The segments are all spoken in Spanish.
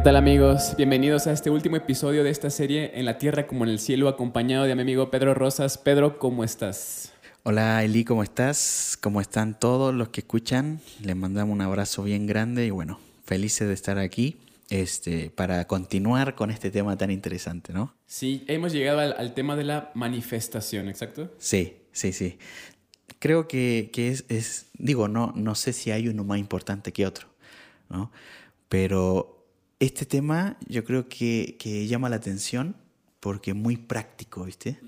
¿Qué tal amigos? Bienvenidos a este último episodio de esta serie En la Tierra como en el Cielo, acompañado de mi amigo Pedro Rosas. Pedro, ¿cómo estás? Hola Eli, ¿cómo estás? ¿Cómo están todos los que escuchan? Les mandamos un abrazo bien grande y bueno, felices de estar aquí este, para continuar con este tema tan interesante, ¿no? Sí, hemos llegado al, tema de la manifestación, ¿exacto? Sí, sí, sí. Creo que, es, es, digo, no, no sé si hay uno más importante que otro, ¿no? Pero este tema yo creo que, llama la atención porque es muy práctico, ¿viste?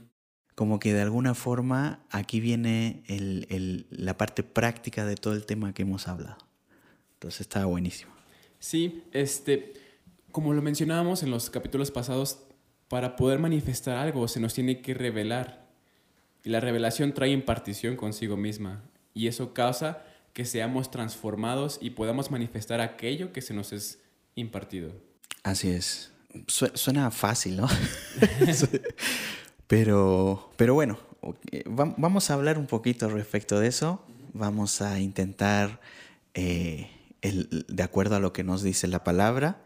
Como que de alguna forma aquí viene la parte práctica de todo el tema que hemos hablado. Entonces está buenísimo. Sí, este, como lo mencionábamos en los capítulos pasados, para poder manifestar algo se nos tiene que revelar. Y la revelación trae impartición consigo misma. Y eso causa que seamos transformados y podamos manifestar aquello que se nos es impartido. Así es. Suena fácil, ¿no? pero, pero bueno, vamos a hablar un poquito respecto de eso. Vamos a intentar, eh, de acuerdo a lo que nos dice la palabra,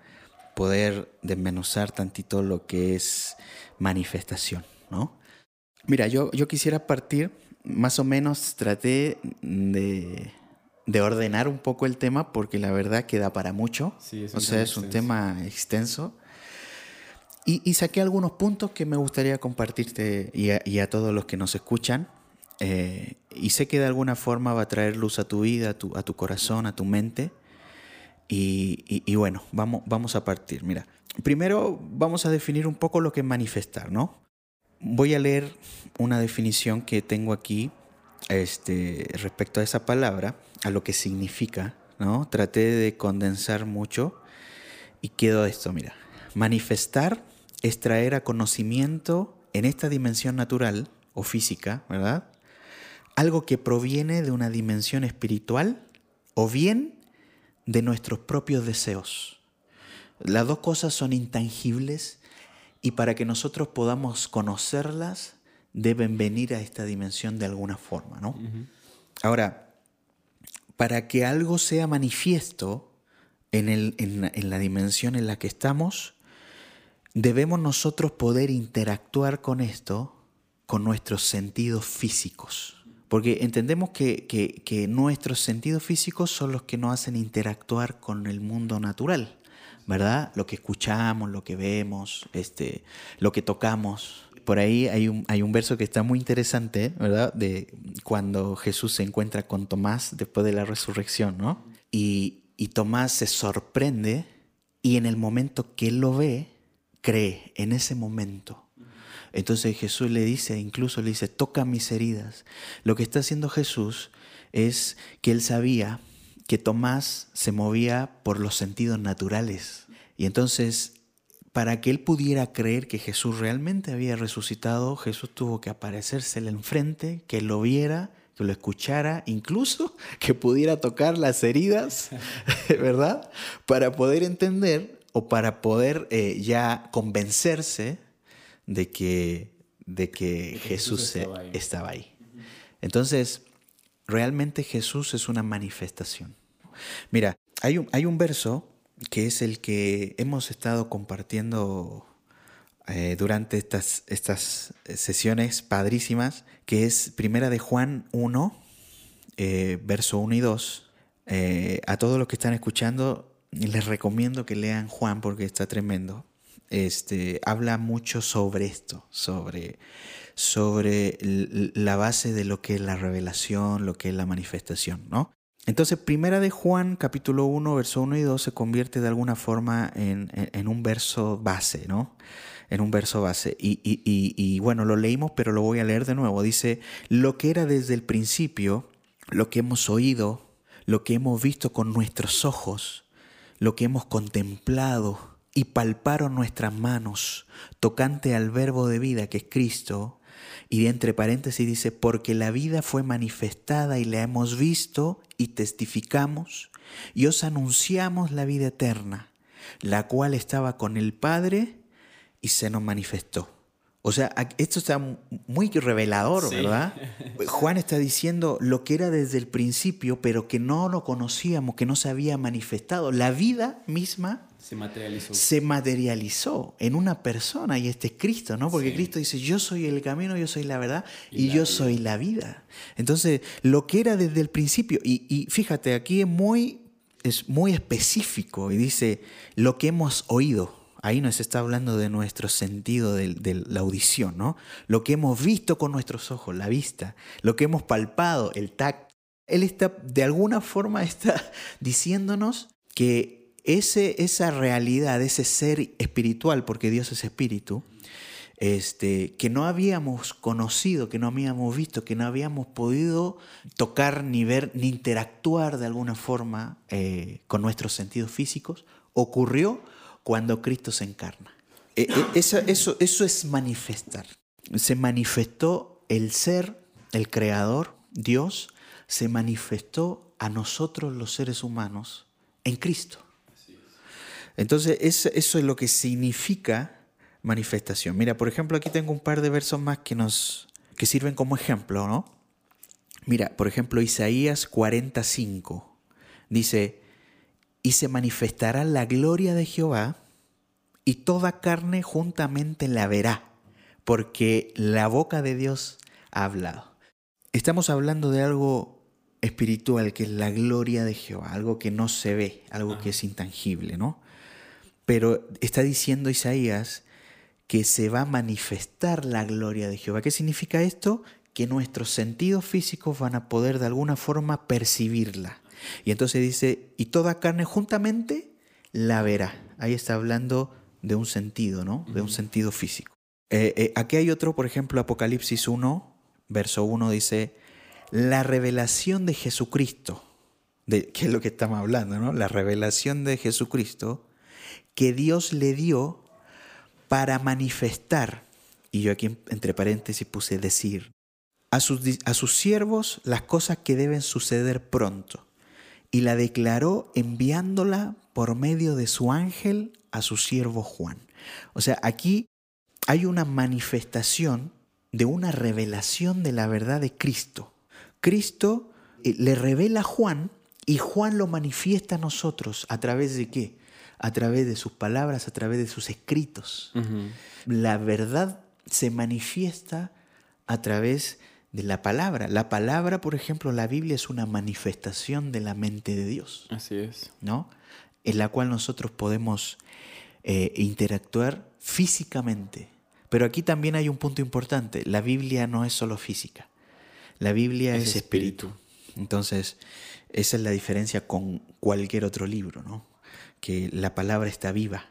poder desmenuzar tantito lo que es manifestación, ¿no? Mira, yo, yo quisiera partir, más o menos traté de de ordenar un poco el tema porque la verdad queda para mucho. o sea, es un tema extenso. Y, saqué algunos puntos que me gustaría compartirte y a, todos los que nos escuchan. Eh, y sé que de alguna forma va a traer luz a tu vida, a tu, a tu corazón, a tu mente. Y, bueno, vamos, vamos a partir. Mira, primero vamos a definir un poco lo que es manifestar, ¿no? Voy a leer una definición que tengo aquí este, respecto a esa palabra a lo que significa, ¿no? Traté de condensar mucho y quedó esto, mira. Manifestar es traer a conocimiento en esta dimensión natural o física, ¿verdad? Algo que proviene de una dimensión espiritual o bien de nuestros propios deseos. Las dos cosas son intangibles y para que nosotros podamos conocerlas deben venir a esta dimensión de alguna forma, ¿no? Ahora, para que algo sea manifiesto en, el, en, la dimensión en la que estamos, debemos nosotros poder interactuar con esto con nuestros sentidos físicos. Porque entendemos que, que, nuestros sentidos físicos son los que nos hacen interactuar con el mundo natural, ¿verdad? Lo que escuchamos, lo que vemos, este, lo que tocamos, por ahí hay un, hay un verso que está muy interesante, ¿verdad? De cuando Jesús se encuentra con Tomás después de la resurrección, ¿no? Y, y Tomás se sorprende y en el momento que él lo ve, cree, en ese momento. Entonces Jesús le dice, incluso le dice, toca mis heridas. Lo que está haciendo Jesús es que él sabía que Tomás se movía por los sentidos naturales. Y entonces para que él pudiera creer que Jesús realmente había resucitado, Jesús tuvo que aparecérsele enfrente, que lo viera, que lo escuchara, incluso que pudiera tocar las heridas, ¿verdad? Para poder entender o para poder eh, ya convencerse de que, de que, Jesús, estaba, ahí. Entonces, realmente Jesús es una manifestación. Mira, hay un, hay un verso que es el que hemos estado compartiendo eh, durante estas, estas sesiones padrísimas, que es Primera de Juan 1, eh, verso 1 y 2. Eh, a todos los que están escuchando, les recomiendo que lean Juan porque está tremendo. Este, habla mucho sobre esto, sobre, sobre la base de lo que es la revelación, lo que es la manifestación, ¿no? Entonces, primera de Juan, capítulo 1, verso 1 y 2, se convierte de alguna forma en, un verso base, ¿no? En un verso base. Y, y, bueno, lo leímos, pero lo voy a leer de nuevo. Dice, lo que era desde el principio, lo que hemos oído, lo que hemos visto con nuestros ojos, lo que hemos contemplado y palparon nuestras manos, tocante al verbo de vida que es Cristo, y de entre paréntesis dice, porque la vida fue manifestada y la hemos visto y testificamos y os anunciamos la vida eterna, la cual estaba con el Padre y se nos manifestó. O sea, esto está muy revelador, ¿verdad? Juan está diciendo lo que era desde el principio, pero que no lo conocíamos, que no se había manifestado. La vida misma se materializó. Se materializó en una persona y este es Cristo, ¿no? Porque Cristo dice, yo soy el camino, yo soy la verdad y, yo soy la vida. Entonces, lo que era desde el principio, y, fíjate, aquí es muy, es muy específico y dice, lo que hemos oído. Ahí nos está hablando de nuestro sentido de, de, la audición, ¿no? Lo que hemos visto con nuestros ojos, la vista, lo que hemos palpado, el tacto. Él está, de alguna forma, está diciéndonos que ese, esa realidad, ese ser espiritual, porque Dios es espíritu, este, que no habíamos conocido, que no habíamos visto, que no habíamos podido tocar, ni ver, ni interactuar de alguna forma eh, con nuestros sentidos físicos, ocurrió cuando Cristo se encarna. E, e, eso, eso, eso es manifestar. Se manifestó el ser, el creador, Dios, se manifestó a nosotros los seres humanos en Cristo. Entonces, eso, es lo que significa manifestación. Mira, por ejemplo, aquí tengo un par de versos más que nos que sirven como ejemplo, ¿no? Mira, por ejemplo, Isaías 45 dice, y se manifestará la gloria de Jehová, y toda carne juntamente la verá, porque la boca de Dios ha hablado. Estamos hablando de algo espiritual, que es la gloria de Jehová, algo que no se ve, algo que es intangible, ¿no? Pero está diciendo Isaías que se va a manifestar la gloria de Jehová. ¿Qué significa esto? Que nuestros sentidos físicos van a poder de alguna forma percibirla. Y entonces dice, y toda carne juntamente la verá. Ahí está hablando de un sentido, ¿no? De un sentido físico. Eh, eh, aquí hay otro, por ejemplo, Apocalipsis 1, verso 1 dice, la revelación de Jesucristo, de, ¿qué es lo que estamos hablando, no? La revelación de Jesucristo que Dios le dio para manifestar, y yo aquí entre paréntesis puse decir, a sus, a sus siervos las cosas que deben suceder pronto, y la declaró enviándola por medio de su ángel a su siervo Juan. O sea, aquí hay una manifestación de una revelación de la verdad de Cristo. Cristo eh, le revela a Juan y Juan lo manifiesta a nosotros a través de qué? A través de sus palabras, a través de sus escritos. La verdad se manifiesta a través de la palabra. La palabra, por ejemplo, la Biblia es una manifestación de la mente de Dios. Así es. ¿No? En la cual nosotros podemos eh, interactuar físicamente. Pero aquí también hay un punto importante. La Biblia no es solo física. La Biblia es, espíritu. Entonces, esa es la diferencia con cualquier otro libro, ¿no? Que la palabra está viva.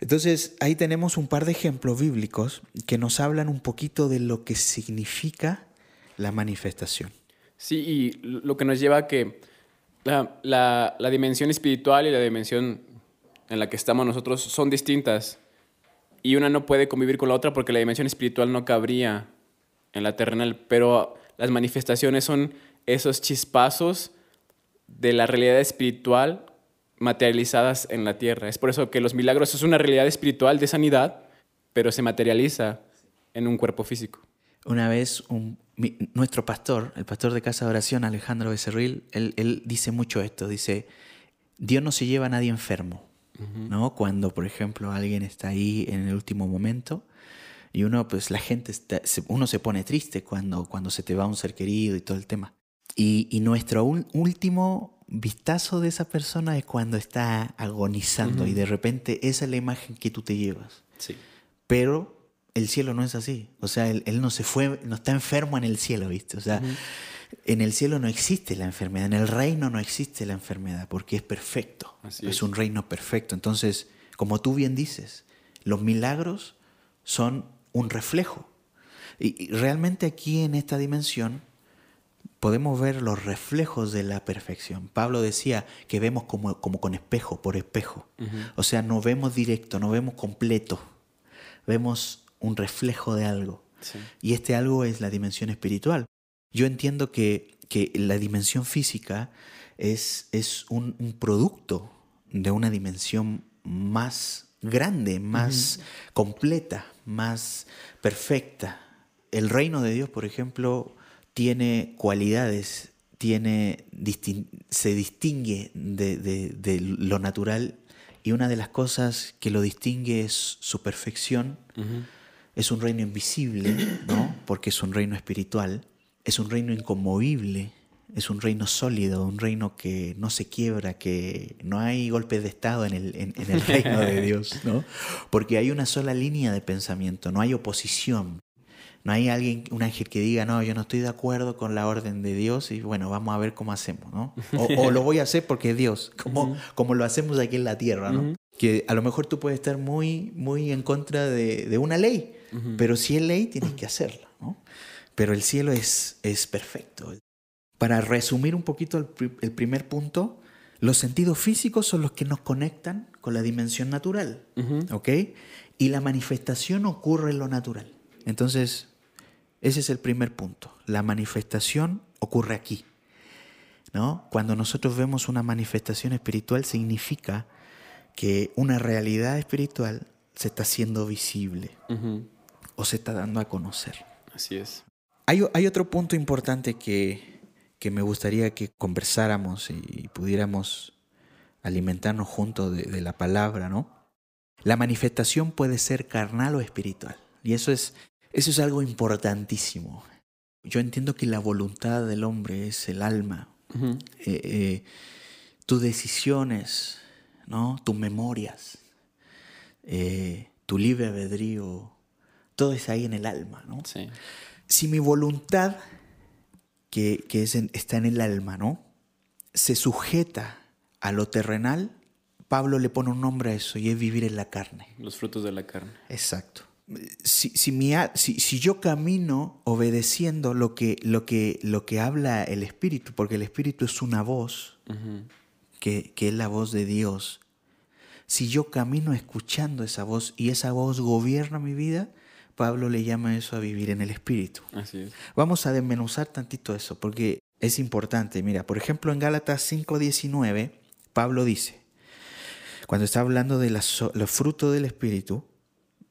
Entonces ahí tenemos un par de ejemplos bíblicos que nos hablan un poquito de lo que significa la manifestación. Sí, y lo que nos lleva a que la, la, dimensión espiritual y la dimensión en la que estamos nosotros son distintas. Y una no puede convivir con la otra porque la dimensión espiritual no cabría en la terrenal, pero las manifestaciones son esos chispazos de la realidad espiritual materializadas en la tierra. Es por eso que los milagros es una realidad espiritual de sanidad, pero se materializa en un cuerpo físico. Una vez nuestro pastor, el pastor de Casa de Oración, Alejandro Becerril, él, dice mucho esto, dice, Dios no se lleva a nadie enfermo, ¿no? Cuando, por ejemplo, alguien está ahí en el último momento y uno, pues la gente, uno se pone triste cuando, cuando se te va un ser querido y todo el tema. Y, y nuestro último vistazo de esa persona es cuando está agonizando y de repente esa es la imagen que tú te llevas. Sí. Pero el cielo no es así. O sea, él, no se fue, no está enfermo en el cielo, ¿viste? O sea, en el cielo no existe la enfermedad, en el reino no existe la enfermedad porque es perfecto. es un reino perfecto. Entonces, como tú bien dices, los milagros son un reflejo. y realmente aquí en esta dimensión podemos ver los reflejos de la perfección. Pablo decía que vemos como, como con espejo, por espejo. O sea, no vemos directo, no vemos completo. Vemos un reflejo de algo. Y este algo es la dimensión espiritual. Yo entiendo que, que la dimensión física es, es un, producto de una dimensión más grande, más completa, más perfecta. El reino de Dios, por ejemplo, tiene cualidades, tiene, se distingue de, lo natural y una de las cosas que lo distingue es su perfección. Es un reino invisible, ¿no? Porque es un reino espiritual. Es un reino inconmovible, es un reino sólido, un reino que no se quiebra, que no hay golpes de Estado en el, en, el reino de Dios, ¿no? Porque hay una sola línea de pensamiento, no hay oposición. No hay alguien, un ángel que diga, no, yo no estoy de acuerdo con la orden de Dios y bueno, vamos a ver cómo hacemos, ¿no? O, lo voy a hacer porque es Dios, como, como lo hacemos aquí en la tierra, ¿no? Que a lo mejor tú puedes estar muy, muy en contra de, de una ley, pero si es ley, tienes que hacerla, ¿no? Pero el cielo es, es perfecto, para resumir un poquito el, primer punto, los sentidos físicos son los que nos conectan con la dimensión natural, ¿ok? Y la manifestación ocurre en lo natural. Entonces, ese es el primer punto. La manifestación ocurre aquí, ¿no? Cuando nosotros vemos una manifestación espiritual significa que una realidad espiritual se está haciendo visible o se está dando a conocer. Así es. Hay, hay otro punto importante que, que me gustaría que conversáramos y pudiéramos alimentarnos juntos de, la palabra, ¿no? La manifestación puede ser carnal o espiritual. Y eso es, eso es algo importantísimo. Yo entiendo que la voluntad del hombre es el alma. Eh, eh, tus decisiones, ¿no? tus memorias, eh, tu libre albedrío, todo es ahí en el alma. ¿no? Si mi voluntad que, está en el alma, ¿no? Se sujeta a lo terrenal, Pablo le pone un nombre a eso y es vivir en la carne. Los frutos de la carne. Exacto. Si, si, yo camino obedeciendo lo que, lo, que, lo que habla el Espíritu, porque el Espíritu es una voz, que, que es la voz de Dios, si yo camino escuchando esa voz y esa voz gobierna mi vida, Pablo le llama eso a vivir en el Espíritu. Así es. Vamos a desmenuzar tantito eso, porque es importante. Mira, por ejemplo, en Gálatas 5:19, Pablo dice, cuando está hablando de los frutos del Espíritu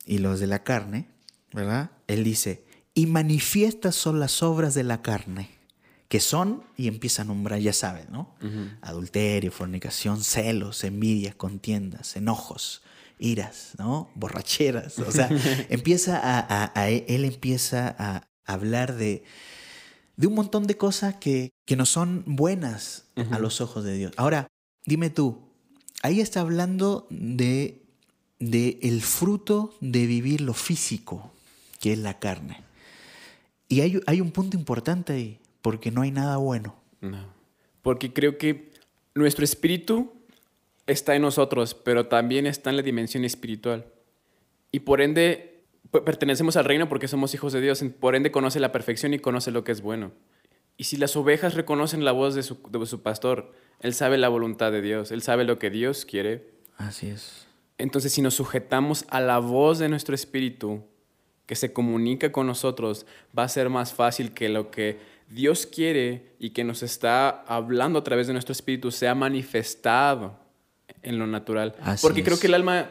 y los de la carne, ¿verdad? Él dice, y manifiestas son las obras de la carne, que son, y empieza a nombrar, ya saben, ¿no? Adulterio, fornicación, celos, envidias, contiendas, enojos, iras, ¿no? Borracheras. O sea, empieza a, él empieza a hablar de, de un montón de cosas que, que no son buenas a los ojos de Dios. Ahora, dime tú, ahí está hablando de, de el fruto de vivir lo físico, que es la carne. Y hay, hay un punto importante ahí, porque no hay nada bueno. No. Porque creo que nuestro espíritu está en nosotros, pero también está en la dimensión espiritual. Y por ende, pertenecemos al reino porque somos hijos de Dios. Por ende, conoce la perfección y conoce lo que es bueno. Y si las ovejas reconocen la voz de su, de su pastor, él sabe la voluntad de Dios, él sabe lo que Dios quiere. Así es. Entonces, si nos sujetamos a la voz de nuestro espíritu, que se comunica con nosotros, va a ser más fácil que lo que Dios quiere y que nos está hablando a través de nuestro espíritu sea manifestado en lo natural. Porque creo que el alma,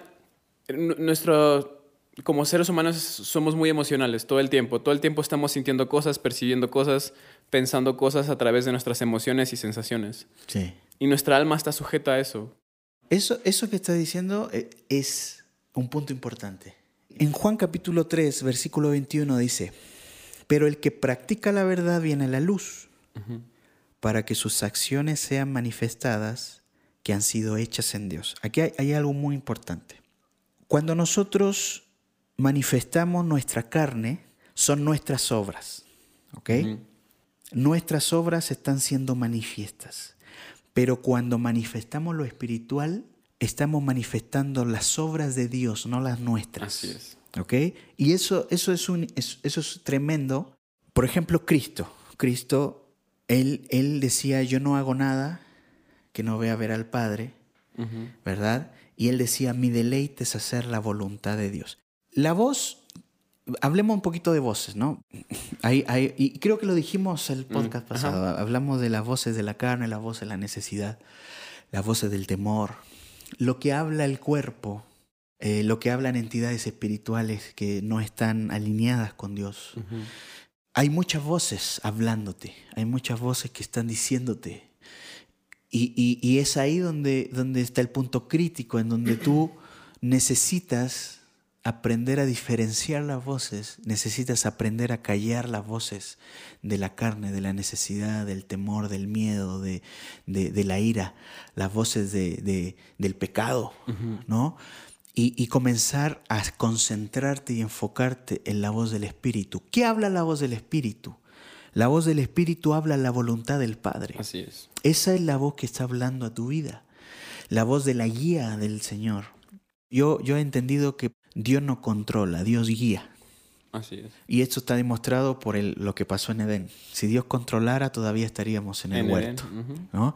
nuestro, como seres humanos somos muy emocionales todo el tiempo. Todo el tiempo estamos sintiendo cosas, percibiendo cosas, pensando cosas a través de nuestras emociones y sensaciones. Sí. Y nuestra alma está sujeta a eso. Eso, eso que estás diciendo eh, es un punto importante. En Juan capítulo 3, versículo 21 dice, pero el que practica la verdad viene a la luz, para que sus acciones sean manifestadas que han sido hechas en Dios. Aquí hay, algo muy importante. Cuando nosotros manifestamos nuestra carne, son nuestras obras. ¿Ok? Nuestras obras están siendo manifiestas. Pero cuando manifestamos lo espiritual, estamos manifestando las obras de Dios, no las nuestras. Así es. ¿Ok? Y eso, eso, es, un, eso, es tremendo. Por ejemplo, Cristo. Cristo, él, él decía, yo no hago nada que no ve a ver al Padre, ¿verdad? Y él decía, mi deleite es hacer la voluntad de Dios. La voz, hablemos un poquito de voces, ¿no? Hay, hay, y creo que lo dijimos el mm, podcast pasado, hablamos de las voces de la carne, las voces de la necesidad, las voces del temor, lo que habla el cuerpo, eh, lo que hablan entidades espirituales que no están alineadas con Dios. Hay muchas voces hablándote, hay muchas voces que están diciéndote, Y, es ahí donde, donde está el punto crítico, en donde tú necesitas aprender a diferenciar las voces, necesitas aprender a callar las voces de la carne, de la necesidad, del temor, del miedo, de, la ira, las voces de, del pecado, ¿no? Y, comenzar a concentrarte y enfocarte en la voz del Espíritu. ¿Qué habla la voz del Espíritu? La voz del Espíritu habla la voluntad del Padre. Así es. Esa es la voz que está hablando a tu vida, la voz de la guía del Señor. Yo, yo he entendido que Dios no controla, Dios guía. Así es. Y esto está demostrado por el, lo que pasó en Edén. Si Dios controlara, todavía estaríamos en el huerto. ¿no?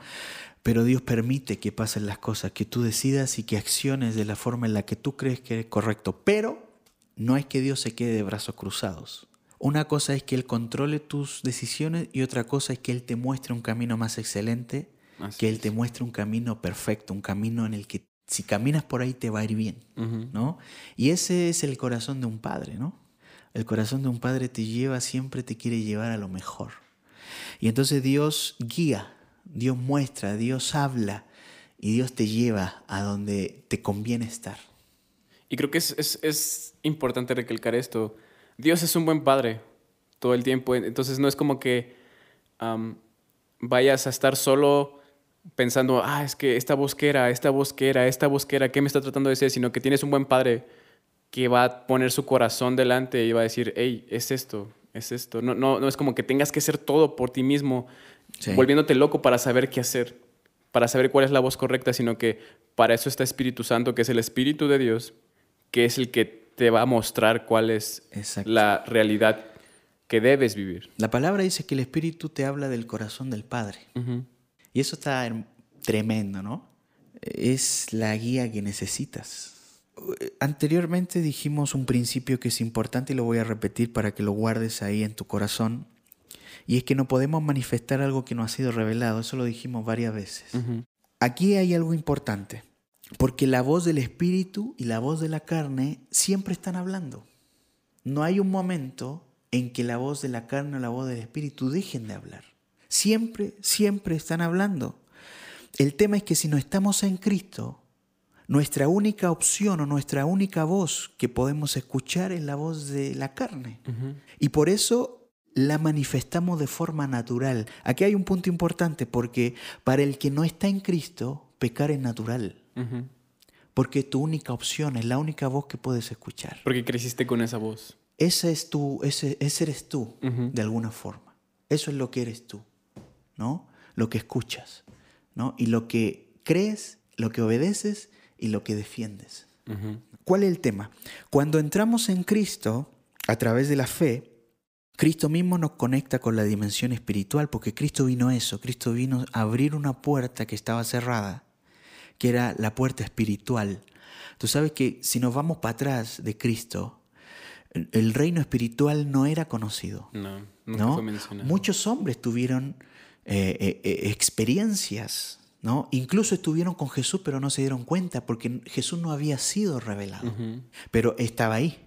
Pero Dios permite que pasen las cosas, que tú decidas y que acciones de la forma en la que tú crees que es correcto. Pero no es que Dios se quede de brazos cruzados. Una cosa es que Él controle tus decisiones y otra cosa es que Él te muestre un camino más excelente, que Él te muestre un camino perfecto, un camino en el que si caminas por ahí te va a ir bien, ¿no? Y ese es el corazón de un padre, ¿no? El corazón de un padre te lleva, siempre te quiere llevar a lo mejor. Y entonces Dios guía, Dios muestra, Dios habla y Dios te lleva a donde te conviene estar. Y creo que es, es importante recalcar esto. Dios es un buen padre todo el tiempo, entonces no es como que vayas a estar solo pensando, ah, es que esta bosquera, esta bosquera, esta bosquera, ¿qué me está tratando de decir? Sino que tienes un buen padre que va a poner su corazón delante y va a decir, hey, es esto, es esto. No, no, no es como que tengas que hacer todo por ti mismo, volviéndote loco para saber qué hacer, para saber cuál es la voz correcta, sino que para eso está Espíritu Santo, que es el Espíritu de Dios, que es el que te va a mostrar cuál es la realidad que debes vivir. La palabra dice que el Espíritu te habla del corazón del Padre. Y eso está tremendo, ¿no? Es la guía que necesitas. Anteriormente dijimos un principio que es importante y lo voy a repetir para que lo guardes ahí en tu corazón. Y es que no podemos manifestar algo que no ha sido revelado. Eso lo dijimos varias veces. Aquí hay algo importante. Porque la voz del espíritu y la voz de la carne siempre están hablando. No hay un momento en que la voz de la carne o la voz del espíritu dejen de hablar. Siempre, siempre están hablando. El tema es que si no estamos en Cristo, nuestra única opción o nuestra única voz que podemos escuchar es la voz de la carne. Y por eso la manifestamos de forma natural. Aquí hay un punto importante porque para el que no está en Cristo, pecar es natural. Porque tu única opción es la única voz que puedes escuchar. Porque creciste con esa voz. Ese, es tu, ese, ese eres tú, de alguna forma. Eso es lo que eres tú. ¿No? Lo que escuchas, ¿no? Y lo que crees, lo que obedeces y lo que defiendes. ¿Cuál es el tema? Cuando entramos en Cristo, a través de la fe, Cristo mismo nos conecta con la dimensión espiritual, porque Cristo vino a eso, Cristo vino a abrir una puerta que estaba cerrada, que era la puerta espiritual. Tú sabes que si nos vamos para atrás de Cristo, el reino espiritual no era conocido. No, nunca fue mencionado. Muchos hombres tuvieron eh, eh, eh, experiencias, ¿no? Incluso estuvieron con Jesús, pero no se dieron cuenta porque Jesús no había sido revelado. Pero estaba ahí.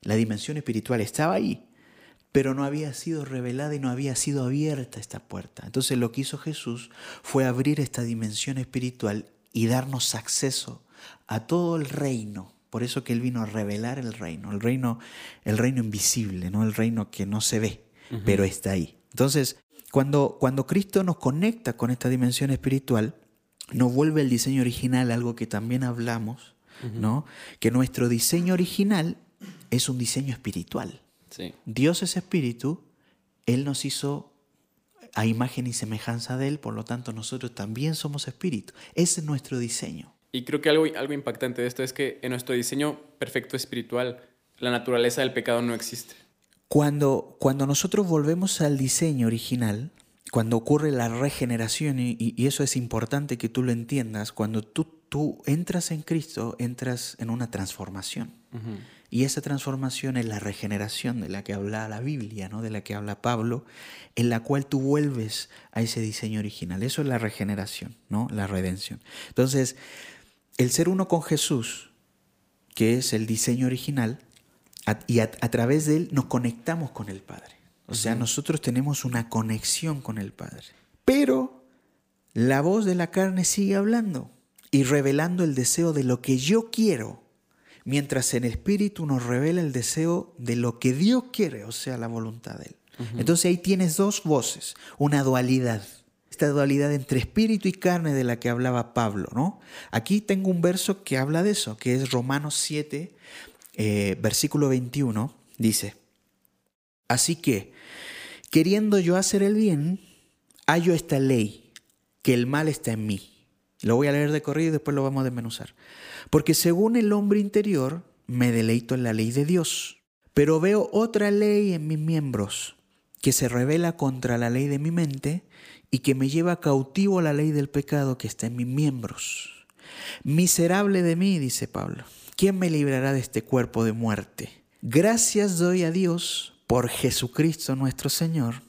La dimensión espiritual estaba ahí, pero no había sido revelada y no había sido abierta esta puerta. Entonces lo que hizo Jesús fue abrir esta dimensión espiritual y darnos acceso a todo el reino. Por eso que él vino a revelar el reino, el reino, el reino invisible, no el reino que no se ve, pero está ahí. Entonces, cuando, cuando Cristo nos conecta con esta dimensión espiritual, nos vuelve el diseño original, algo que también hablamos, ¿no? Que nuestro diseño original es un diseño espiritual. Dios es espíritu, Él nos hizo a imagen y semejanza de Él, por lo tanto nosotros también somos espíritu. Ese es nuestro diseño. Y creo que algo, algo impactante de esto es que en nuestro diseño perfecto espiritual, la naturaleza del pecado no existe. Cuando, cuando nosotros volvemos al diseño original, cuando ocurre la regeneración, y, eso es importante que tú lo entiendas, cuando tú, tú entras en Cristo, entras en una transformación. Y esa transformación es la regeneración de la que habla la Biblia, ¿no? de la que habla Pablo, en la cual tú vuelves a ese diseño original. Eso es la regeneración, ¿no? la redención. Entonces, el ser uno con Jesús, que es el diseño original, y a, través de Él nos conectamos con el Padre. O sea, nosotros tenemos una conexión con el Padre. Pero la voz de la carne sigue hablando y revelando el deseo de lo que yo quiero, mientras el espíritu nos revela el deseo de lo que Dios quiere, o sea, la voluntad de Él. Entonces ahí tienes dos voces, una dualidad. Esta dualidad entre espíritu y carne de la que hablaba Pablo, ¿no? Aquí tengo un verso que habla de eso, que es Romanos 7, eh, versículo 21, dice, Así que, queriendo yo hacer el bien, hallo esta ley, que el mal está en mí. Lo voy a leer de corrido y después lo vamos a desmenuzar. Porque según el hombre interior, me deleito en la ley de Dios, pero veo otra ley en mis miembros que se revela contra la ley de mi mente y que me lleva cautivo a la ley del pecado que está en mis miembros. Miserable de mí, dice Pablo, ¿quién me librará de este cuerpo de muerte? Gracias doy a Dios por Jesucristo nuestro Señor.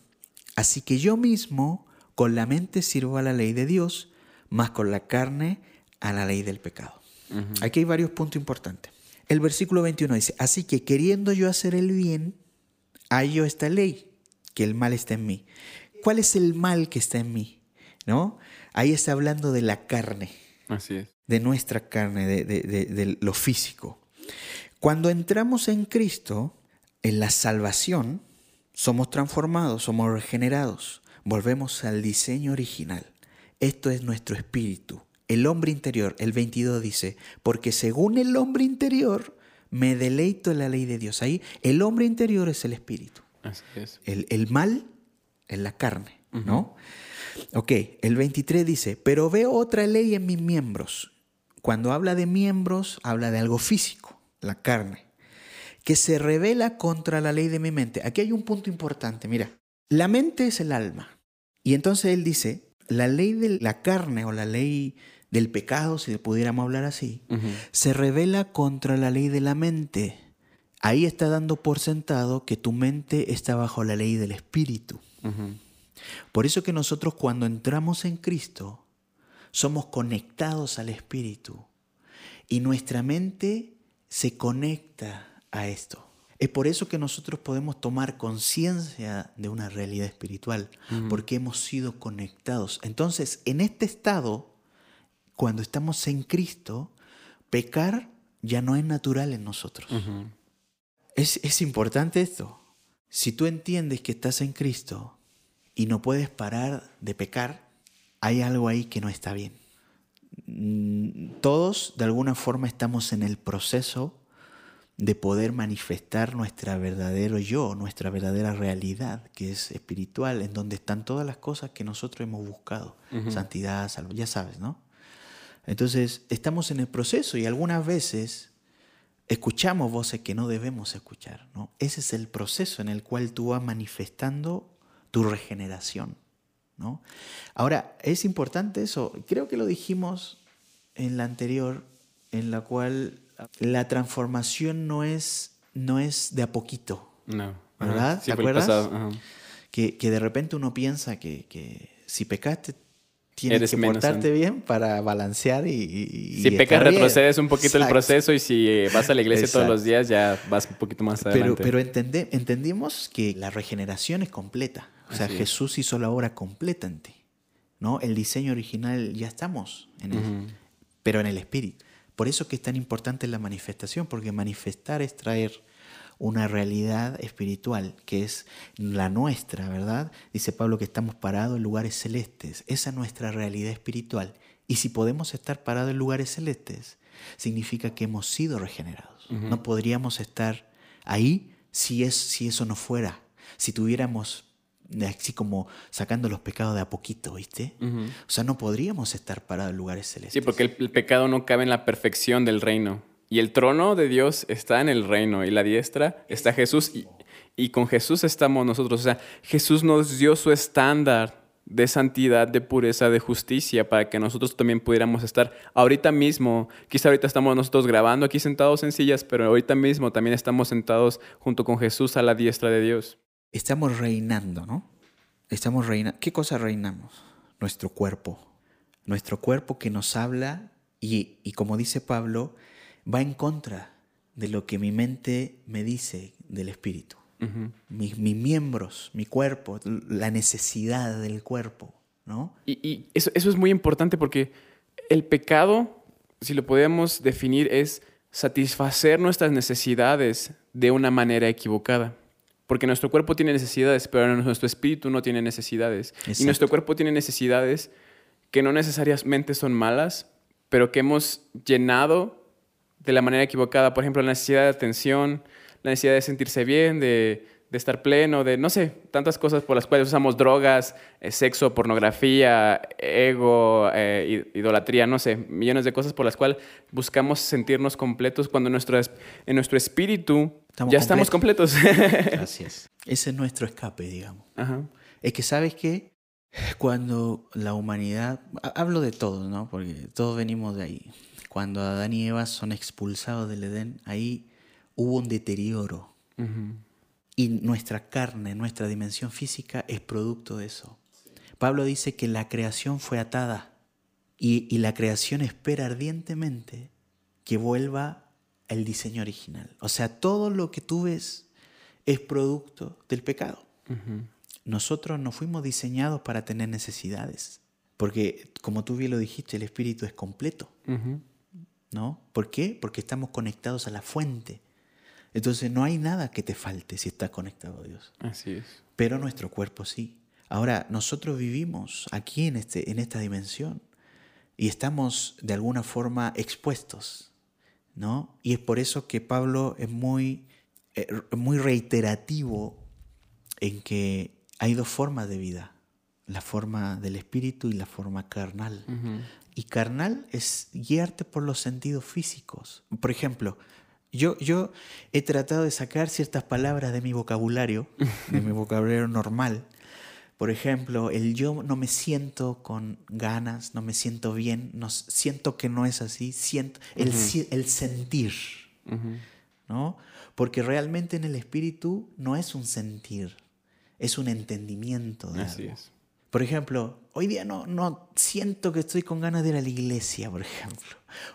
Así que yo mismo con la mente sirvo a la ley de Dios, más con la carne a la ley del pecado. Aquí hay varios puntos importantes. El versículo 21 dice, así que queriendo yo hacer el bien, hallo esta ley que el mal está en mí. ¿Cuál es el mal que está en mí? ¿No? Ahí está hablando de la carne. Así es. De nuestra carne, de, de lo físico. Cuando entramos en Cristo, en la salvación, somos transformados, somos regenerados, volvemos al diseño original. Esto es nuestro espíritu. El hombre interior, el 22 dice, porque según el hombre interior me deleito en la ley de Dios. Ahí el hombre interior es el espíritu. El, mal en la carne, ¿no? Ok, el 23 dice, pero veo otra ley en mis miembros. Cuando habla de miembros, habla de algo físico, la carne, que se revela contra la ley de mi mente. Aquí hay un punto importante, mira, la mente es el alma. Y entonces él dice, la ley de la carne o la ley del pecado, si pudiéramos hablar así, se revela contra la ley de la mente. Ahí está dando por sentado que tu mente está bajo la ley del Espíritu. Por eso que nosotros cuando entramos en Cristo somos conectados al Espíritu y nuestra mente se conecta a esto. Es por eso que nosotros podemos tomar conciencia de una realidad espiritual, porque hemos sido conectados. Entonces, en este estado, cuando estamos en Cristo, pecar ya no es natural en nosotros. Es, importante esto. Si tú entiendes que estás en Cristo y no puedes parar de pecar, hay algo ahí que no está bien. Mm, todos de alguna forma estamos en el proceso de poder manifestar nuestra verdadero yo, nuestra verdadera realidad, que es espiritual, en donde están todas las cosas que nosotros hemos buscado, santidad, salud, ya sabes, ¿no? Entonces, estamos en el proceso y algunas veces escuchamos voces que no debemos escuchar. ¿no? Ese es el proceso en el cual tú vas manifestando tu regeneración. ¿No? Ahora, es importante eso, creo que lo dijimos en la anterior, en la cual la transformación no es, no es de a poquito. No. ¿Verdad? ¿Te acuerdas? Que, que, de repente uno piensa que, que si pecaste tienes que portarte bien para balancear y... si pecas, retrocedes un poquito el proceso y si vas a la iglesia todos los días ya vas un poquito más adelante. Pero, pero entendimos que la regeneración es completa. O sea, Jesús hizo la obra completa en ti. ¿no? El diseño original ya estamos en él, pero en el espíritu. Por eso que es tan importante la manifestación, porque manifestar es traer una realidad espiritual que es la nuestra, ¿verdad? Dice Pablo que estamos parados en lugares celestes. Esa es nuestra realidad espiritual. Y si podemos estar parados en lugares celestes, significa que hemos sido regenerados. No podríamos estar ahí si, es, si eso no fuera. Si tuviéramos así como sacando los pecados de a poquito, ¿viste? O sea, no podríamos estar parados en lugares celestes. Sí, porque el, pecado no cabe en la perfección del reino. Y el trono de Dios está en el reino y la diestra está Jesús y, y con Jesús estamos nosotros. O sea, Jesús nos dio su estándar de santidad, de pureza, de justicia, para que nosotros también pudiéramos estar ahorita mismo. Quizá ahorita estamos nosotros grabando aquí sentados en sillas, pero ahorita mismo también estamos sentados junto con Jesús a la diestra de Dios. Estamos reinando, ¿no? Estamos reinando. ¿Qué cosa reinamos? Nuestro cuerpo. Nuestro cuerpo que nos habla y, y como dice Pablo, va en contra de lo que mi mente me dice del espíritu. mis, miembros, mi cuerpo, la necesidad del cuerpo. ¿no? Y, y eso, eso es muy importante porque el pecado, si lo podemos definir, es satisfacer nuestras necesidades de una manera equivocada. Porque nuestro cuerpo tiene necesidades, pero nuestro espíritu no tiene necesidades. Y nuestro cuerpo tiene necesidades que no necesariamente son malas, pero que hemos llenado de la manera equivocada. Por ejemplo, la necesidad de atención, la necesidad de sentirse bien, de, de estar pleno, de no sé, tantas cosas por las cuales usamos drogas, eh, sexo, pornografía, ego, eh, idolatría, no sé, millones de cosas por las cuales buscamos sentirnos completos cuando nuestro, es- en nuestro espíritu Estamos ya estamos completos. Así es. Ese es nuestro escape, digamos. Ajá. Es que, ¿sabes qué? Cuando la humanidad, ha- hablo de todos, ¿no? Porque todos venimos de ahí. Cuando Adán y Eva son expulsados del Edén, ahí hubo un deterioro. Y nuestra carne, nuestra dimensión física es producto de eso. Pablo dice que la creación fue atada y, y la creación espera ardientemente que vuelva el diseño original. O sea, todo lo que tú ves es producto del pecado. Nosotros no fuimos diseñados para tener necesidades, porque como tú bien lo dijiste, el espíritu es completo. ¿no? ¿Por qué? Porque estamos conectados a la fuente. Entonces no hay nada que te falte si estás conectado a Dios, Así es. pero nuestro cuerpo sí. Ahora, nosotros vivimos aquí en, este, en esta dimensión y estamos de alguna forma expuestos, ¿no? Y es por eso que Pablo es muy, eh, muy reiterativo en que hay dos formas de vida, la forma del espíritu y la forma carnal. Y carnal es guiarte por los sentidos físicos. Por ejemplo, yo, yo he tratado de sacar ciertas palabras de mi vocabulario, de mi vocabulario normal. Por ejemplo, el yo no me siento con ganas, no me siento bien, no, siento que no es así, siento el, si- el sentir, Ujú. ¿no? Porque realmente en el espíritu no es un sentir, es un entendimiento de Así algo. es. Por ejemplo, hoy día no, no siento que estoy con ganas de ir a la iglesia, por ejemplo.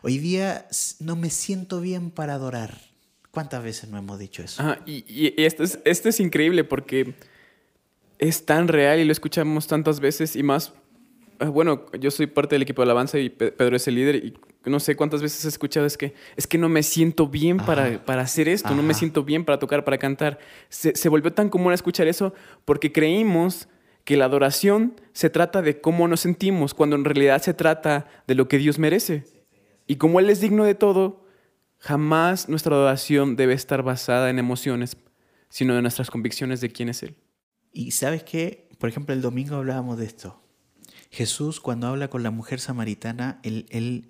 Hoy día no me siento bien para adorar. ¿Cuántas veces no hemos dicho eso? Ajá, y, y esto, es, esto es increíble porque es tan real y lo escuchamos tantas veces y más. eh, Bueno, yo soy parte del equipo de alabanza y Pe- Pedro es el líder y no sé cuántas veces he escuchado es que es que no me siento bien para, para hacer esto, no me siento bien para tocar, para cantar. Se, se volvió tan común escuchar eso porque creímos que la adoración se trata de cómo nos sentimos, cuando en realidad se trata de lo que Dios merece. Y como Él es digno de todo, jamás nuestra adoración debe estar basada en emociones, sino en nuestras convicciones de quién es Él. Y sabes qué? Por ejemplo, el domingo hablábamos de esto. Jesús, cuando habla con la mujer samaritana, él, él,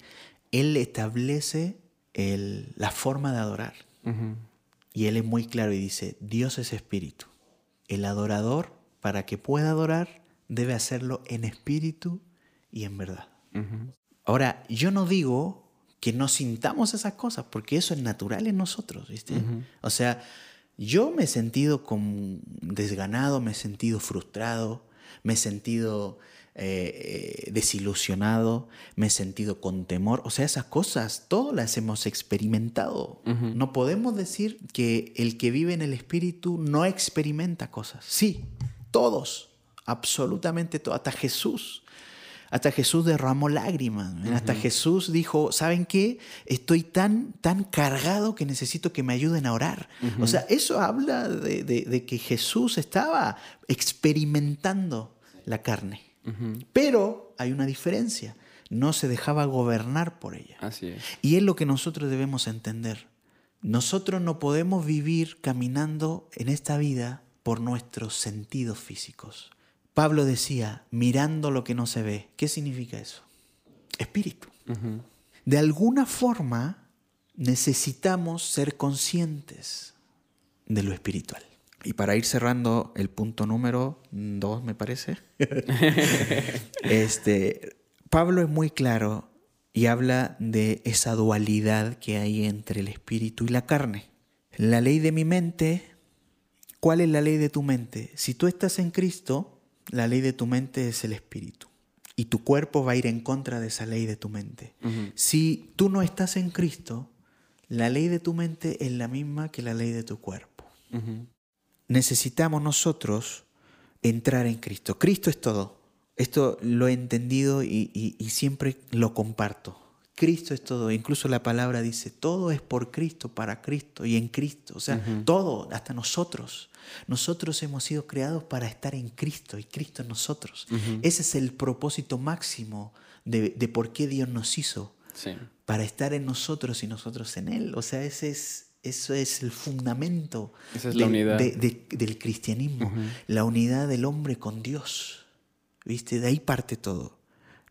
él establece el- la forma de adorar. Y él es muy claro y dice, Dios es espíritu. El adorador, para que pueda adorar, debe hacerlo en espíritu y en verdad. Ahora, yo no digo que no sintamos esas cosas, porque eso es natural en nosotros, ¿viste? O sea, yo me he sentido como desganado, me he sentido frustrado, me he sentido eh, eh, desilusionado, me he sentido con temor. O sea, esas cosas, todas las hemos experimentado. No podemos decir que el que vive en el Espíritu no experimenta cosas. Sí, todos, absolutamente todos, hasta Jesús. Hasta Jesús derramó lágrimas. Hasta Jesús dijo, ¿saben qué? Estoy tan, tan cargado que necesito que me ayuden a orar. O sea, eso habla de, de- de que Jesús estaba experimentando la carne. Pero hay una diferencia. No se dejaba gobernar por ella. Así es. Y es lo que nosotros debemos entender. Nosotros no podemos vivir caminando en esta vida por nuestros sentidos físicos. Pablo decía, mirando lo que no se ve. ¿Qué significa eso? Espíritu. De alguna forma necesitamos ser conscientes de lo espiritual. Y para ir cerrando el punto número dos, me parece, este, Pablo es muy claro y habla de esa dualidad que hay entre el espíritu y la carne. La ley de mi mente, ¿cuál es la ley de tu mente? Si tú estás en Cristo, la ley de tu mente es el espíritu. Y tu cuerpo va a ir en contra de esa ley de tu mente. Si tú no estás en Cristo, la ley de tu mente es la misma que la ley de tu cuerpo. Necesitamos nosotros entrar en Cristo. Cristo es todo. Esto lo he entendido y, y siempre lo comparto. Cristo es todo. Incluso la palabra dice, todo es por Cristo, para Cristo y en Cristo. O sea, todo, hasta nosotros. Nosotros hemos sido creados para estar en Cristo y Cristo en nosotros. Ese es el propósito máximo de, por qué Dios nos hizo. Para estar en nosotros y nosotros en Él. O sea, ese es, eso es el fundamento del cristianismo. La unidad del hombre con Dios. ¿Viste? De ahí parte todo.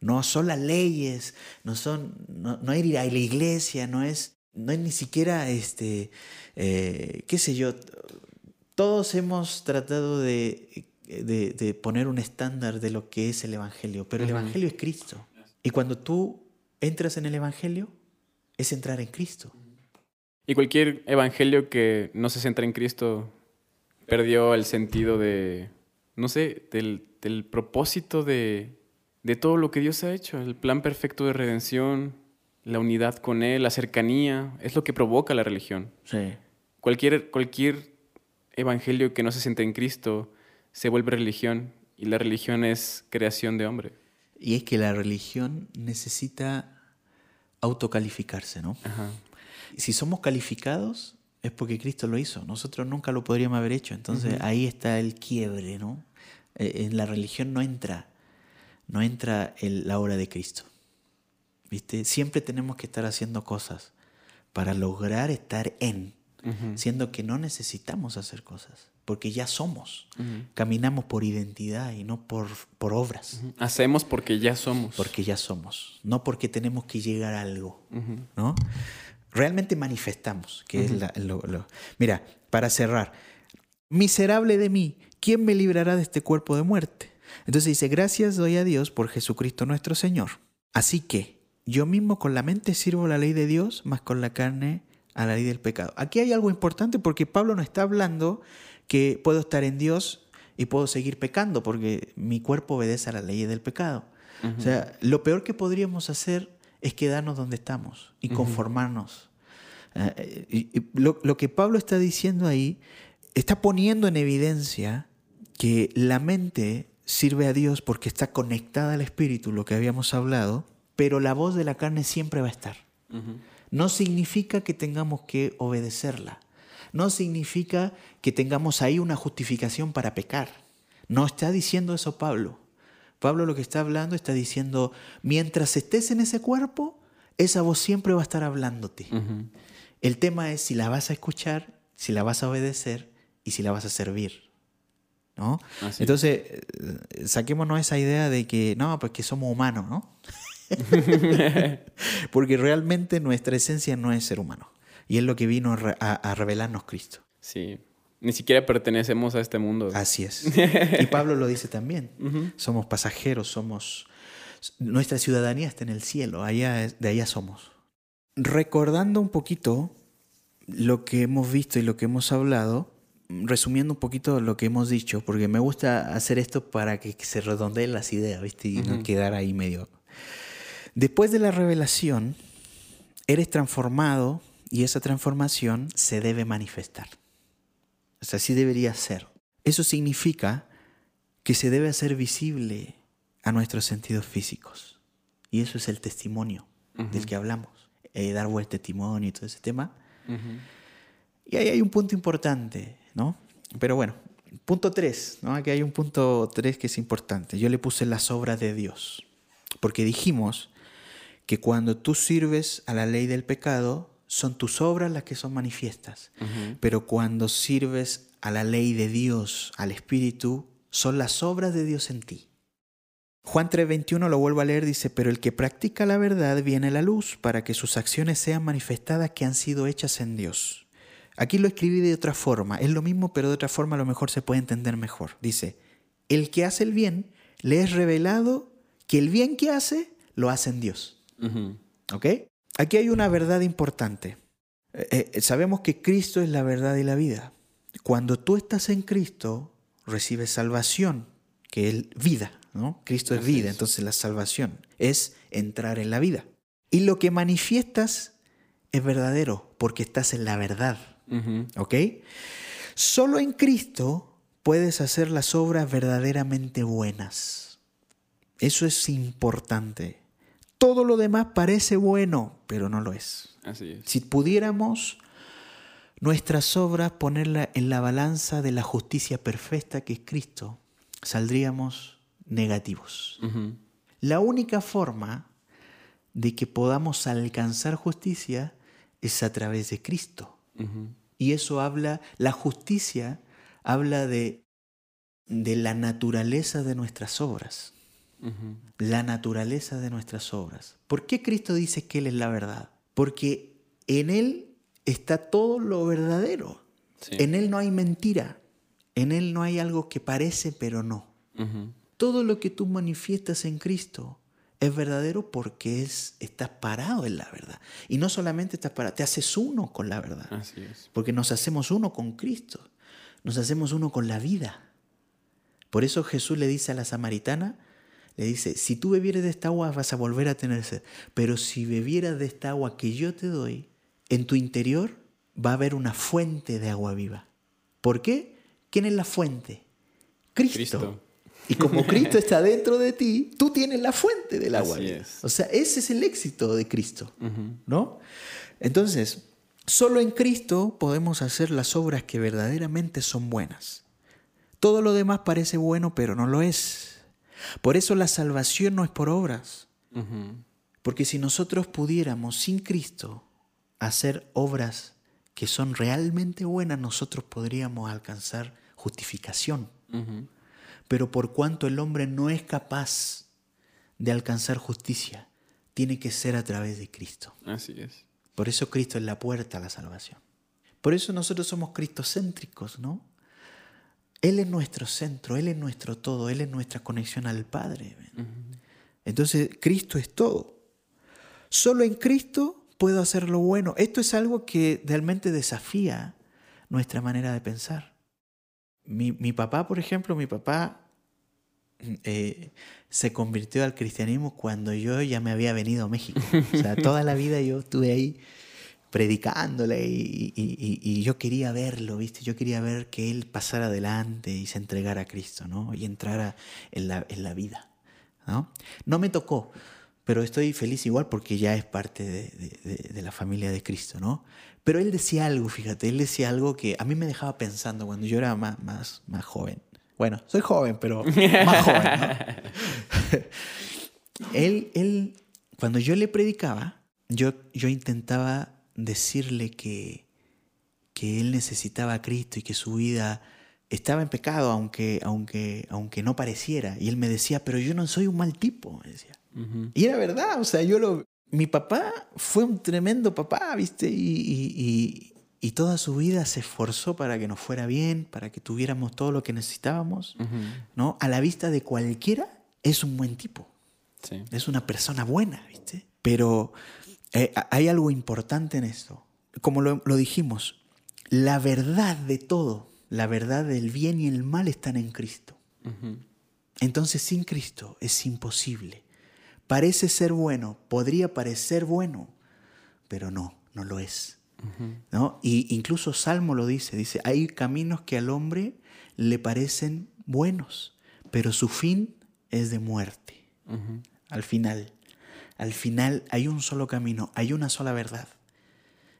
No son las leyes, no son, no, no ir a la iglesia, no es, no es ni siquiera este, eh, qué sé yo. Todos hemos tratado de, de, poner un estándar de lo que es el Evangelio, pero el Evangelio es Cristo. Y cuando tú entras en el Evangelio, es entrar en Cristo. Y cualquier Evangelio que no se centra en Cristo perdió el sentido de, no sé, del, del propósito de, de todo lo que Dios ha hecho, el plan perfecto de redención, la unidad con Él, la cercanía, es lo que provoca la religión. Sí. Cualquier, cualquier evangelio que no se siente en Cristo se vuelve religión y la religión es creación de hombre. Y es que la religión necesita autocalificarse, ¿no? Ajá. Si somos calificados es porque Cristo lo hizo, nosotros nunca lo podríamos haber hecho, entonces ahí está el quiebre, ¿no? Eh, en la religión no entra no entra la obra de Cristo. ¿Viste? Siempre tenemos que estar haciendo cosas para lograr estar en, siendo que no necesitamos hacer cosas, porque ya somos. Caminamos por identidad y no por, por obras. Hacemos porque ya somos. Porque ya somos, no porque tenemos que llegar a algo. ¿no? Realmente manifestamos, que es lo... Mira, para cerrar, miserable de mí, ¿quién me librará de este cuerpo de muerte? Entonces dice, gracias doy a Dios por Jesucristo nuestro Señor. Así que yo mismo con la mente sirvo la ley de Dios, más con la carne a la ley del pecado. Aquí hay algo importante porque Pablo no está hablando que puedo estar en Dios y puedo seguir pecando porque mi cuerpo obedece a la ley del pecado. O sea, lo peor que podríamos hacer es quedarnos donde estamos y conformarnos. Eh, lo que Pablo está diciendo ahí está poniendo en evidencia que la mente sirve a Dios porque está conectada al Espíritu, lo que habíamos hablado, pero la voz de la carne siempre va a estar. No significa que tengamos que obedecerla. No significa que tengamos ahí una justificación para pecar. No está diciendo eso Pablo. Pablo lo que está hablando está diciendo, mientras estés en ese cuerpo, esa voz siempre va a estar hablándote. El tema es si la vas a escuchar, si la vas a obedecer y si la vas a servir. ¿No? Entonces, eh, saquémonos esa idea de que, no, pues que somos humanos, ¿no? Porque realmente nuestra esencia no es ser humano. Y es lo que vino a, revelarnos Cristo. Sí. Ni siquiera pertenecemos a este mundo. Así es. Y Pablo lo dice también. Somos pasajeros, somos... Nuestra ciudadanía está en el cielo, allá, de allá somos. Recordando un poquito lo que hemos visto y lo que hemos hablado, resumiendo un poquito lo que hemos dicho, porque me gusta hacer esto para que se redondeen las ideas, ¿viste? Y no quedar ahí medio. Después de la revelación, eres transformado y esa transformación se debe manifestar. O sea, así debería ser. Eso significa que se debe hacer visible a nuestros sentidos físicos. Y eso es el testimonio del que hablamos. Eh, dar buen testimonio y todo ese tema. Y ahí hay un punto importante. ¿No? Pero bueno, punto 3, ¿no? Aquí hay un punto 3 que es importante. Yo le puse las obras de Dios, porque dijimos que cuando tú sirves a la ley del pecado, son tus obras las que son manifiestas, pero cuando sirves a la ley de Dios, al Espíritu, son las obras de Dios en ti. Juan 3:21 lo vuelvo a leer, dice, pero el que practica la verdad viene a la luz para que sus acciones sean manifestadas que han sido hechas en Dios. Aquí lo escribí de otra forma. Es lo mismo, pero de otra forma a lo mejor se puede entender mejor. Dice, el que hace el bien, le es revelado que el bien que hace, lo hace en Dios. ¿Ok? Aquí hay una verdad importante. Eh, eh, sabemos que Cristo es la verdad y la vida. Cuando tú estás en Cristo, recibes salvación, que es vida, ¿no? Cristo es vida, entonces la salvación es entrar en la vida. Y lo que manifiestas es verdadero, porque estás en la verdad. ¿Ok? Solo en Cristo puedes hacer las obras verdaderamente buenas. Eso es importante. Todo lo demás parece bueno, pero no lo es. Así es. Si pudiéramos nuestras obras ponerla en la balanza de la justicia perfecta que es Cristo, saldríamos negativos. La única forma de que podamos alcanzar justicia es a través de Cristo. Y eso habla, la justicia habla de, de la naturaleza de nuestras obras. La naturaleza de nuestras obras. ¿Por qué Cristo dice que Él es la verdad? Porque en Él está todo lo verdadero. Sí. En Él no hay mentira. En Él no hay algo que parece pero no. Todo lo que tú manifiestas en Cristo es verdadero porque es, estás parado en la verdad. Y no solamente estás parado, te haces uno con la verdad. Así es. Porque nos hacemos uno con Cristo. Nos hacemos uno con la vida. Por eso Jesús le dice a la samaritana, le dice, si tú bebieres de esta agua vas a volver a tener sed. Pero si bebieras de esta agua que yo te doy, en tu interior va a haber una fuente de agua viva. ¿Por qué? ¿Quién es la fuente? Cristo. Cristo. Y como Cristo está dentro de ti, tú tienes la fuente del agua. O sea, ese es el éxito de Cristo. ¿no? Entonces, solo en Cristo podemos hacer las obras que verdaderamente son buenas. Todo lo demás parece bueno, pero no lo es. Por eso la salvación no es por obras. Porque si nosotros pudiéramos sin Cristo hacer obras que son realmente buenas, nosotros podríamos alcanzar justificación. Pero por cuanto el hombre no es capaz de alcanzar justicia, tiene que ser a través de Cristo. Así es. Por eso Cristo es la puerta a la salvación. Por eso nosotros somos cristocéntricos, ¿no? Él es nuestro centro, Él es nuestro todo, Él es nuestra conexión al Padre. Entonces, Cristo es todo. Solo en Cristo puedo hacer lo bueno. Esto es algo que realmente desafía nuestra manera de pensar. Mi, mi papá, por ejemplo, mi papá eh, se convirtió al cristianismo cuando yo ya me había venido a México. O sea, toda la vida yo estuve ahí predicándole y, y- y- y yo quería verlo, ¿viste? Yo quería ver que él pasara adelante y se entregara a Cristo, ¿no? Y entrara en la, en la vida, ¿no? No me tocó, pero estoy feliz igual porque ya es parte de, de- de- de la familia de Cristo, ¿no? Pero él decía algo, fíjate, él decía algo que a mí me dejaba pensando cuando yo era más, más, más joven. Bueno, soy joven, pero más joven, ¿no? él, él, cuando yo le predicaba, yo, yo intentaba decirle que, que él necesitaba a Cristo y que su vida estaba en pecado, aunque, aunque, aunque no pareciera. Y él me decía, pero yo no soy un mal tipo, me decía. Y era verdad, o sea, yo lo... Mi papá fue un tremendo papá, ¿viste? Y, y- y- y toda su vida se esforzó para que nos fuera bien, para que tuviéramos todo lo que necesitábamos. ¿no? A la vista de cualquiera, es un buen tipo. Sí. Es una persona buena, ¿viste? Pero eh, hay algo importante en esto. Como lo, lo dijimos, la verdad de todo, la verdad del bien y el mal están en Cristo. Entonces sin Cristo es imposible. Parece ser bueno, podría parecer bueno, pero no, no lo es. ¿no? Y incluso Salmo lo dice, dice, hay caminos que al hombre le parecen buenos, pero su fin es de muerte. Al final, al final hay un solo camino, hay una sola verdad.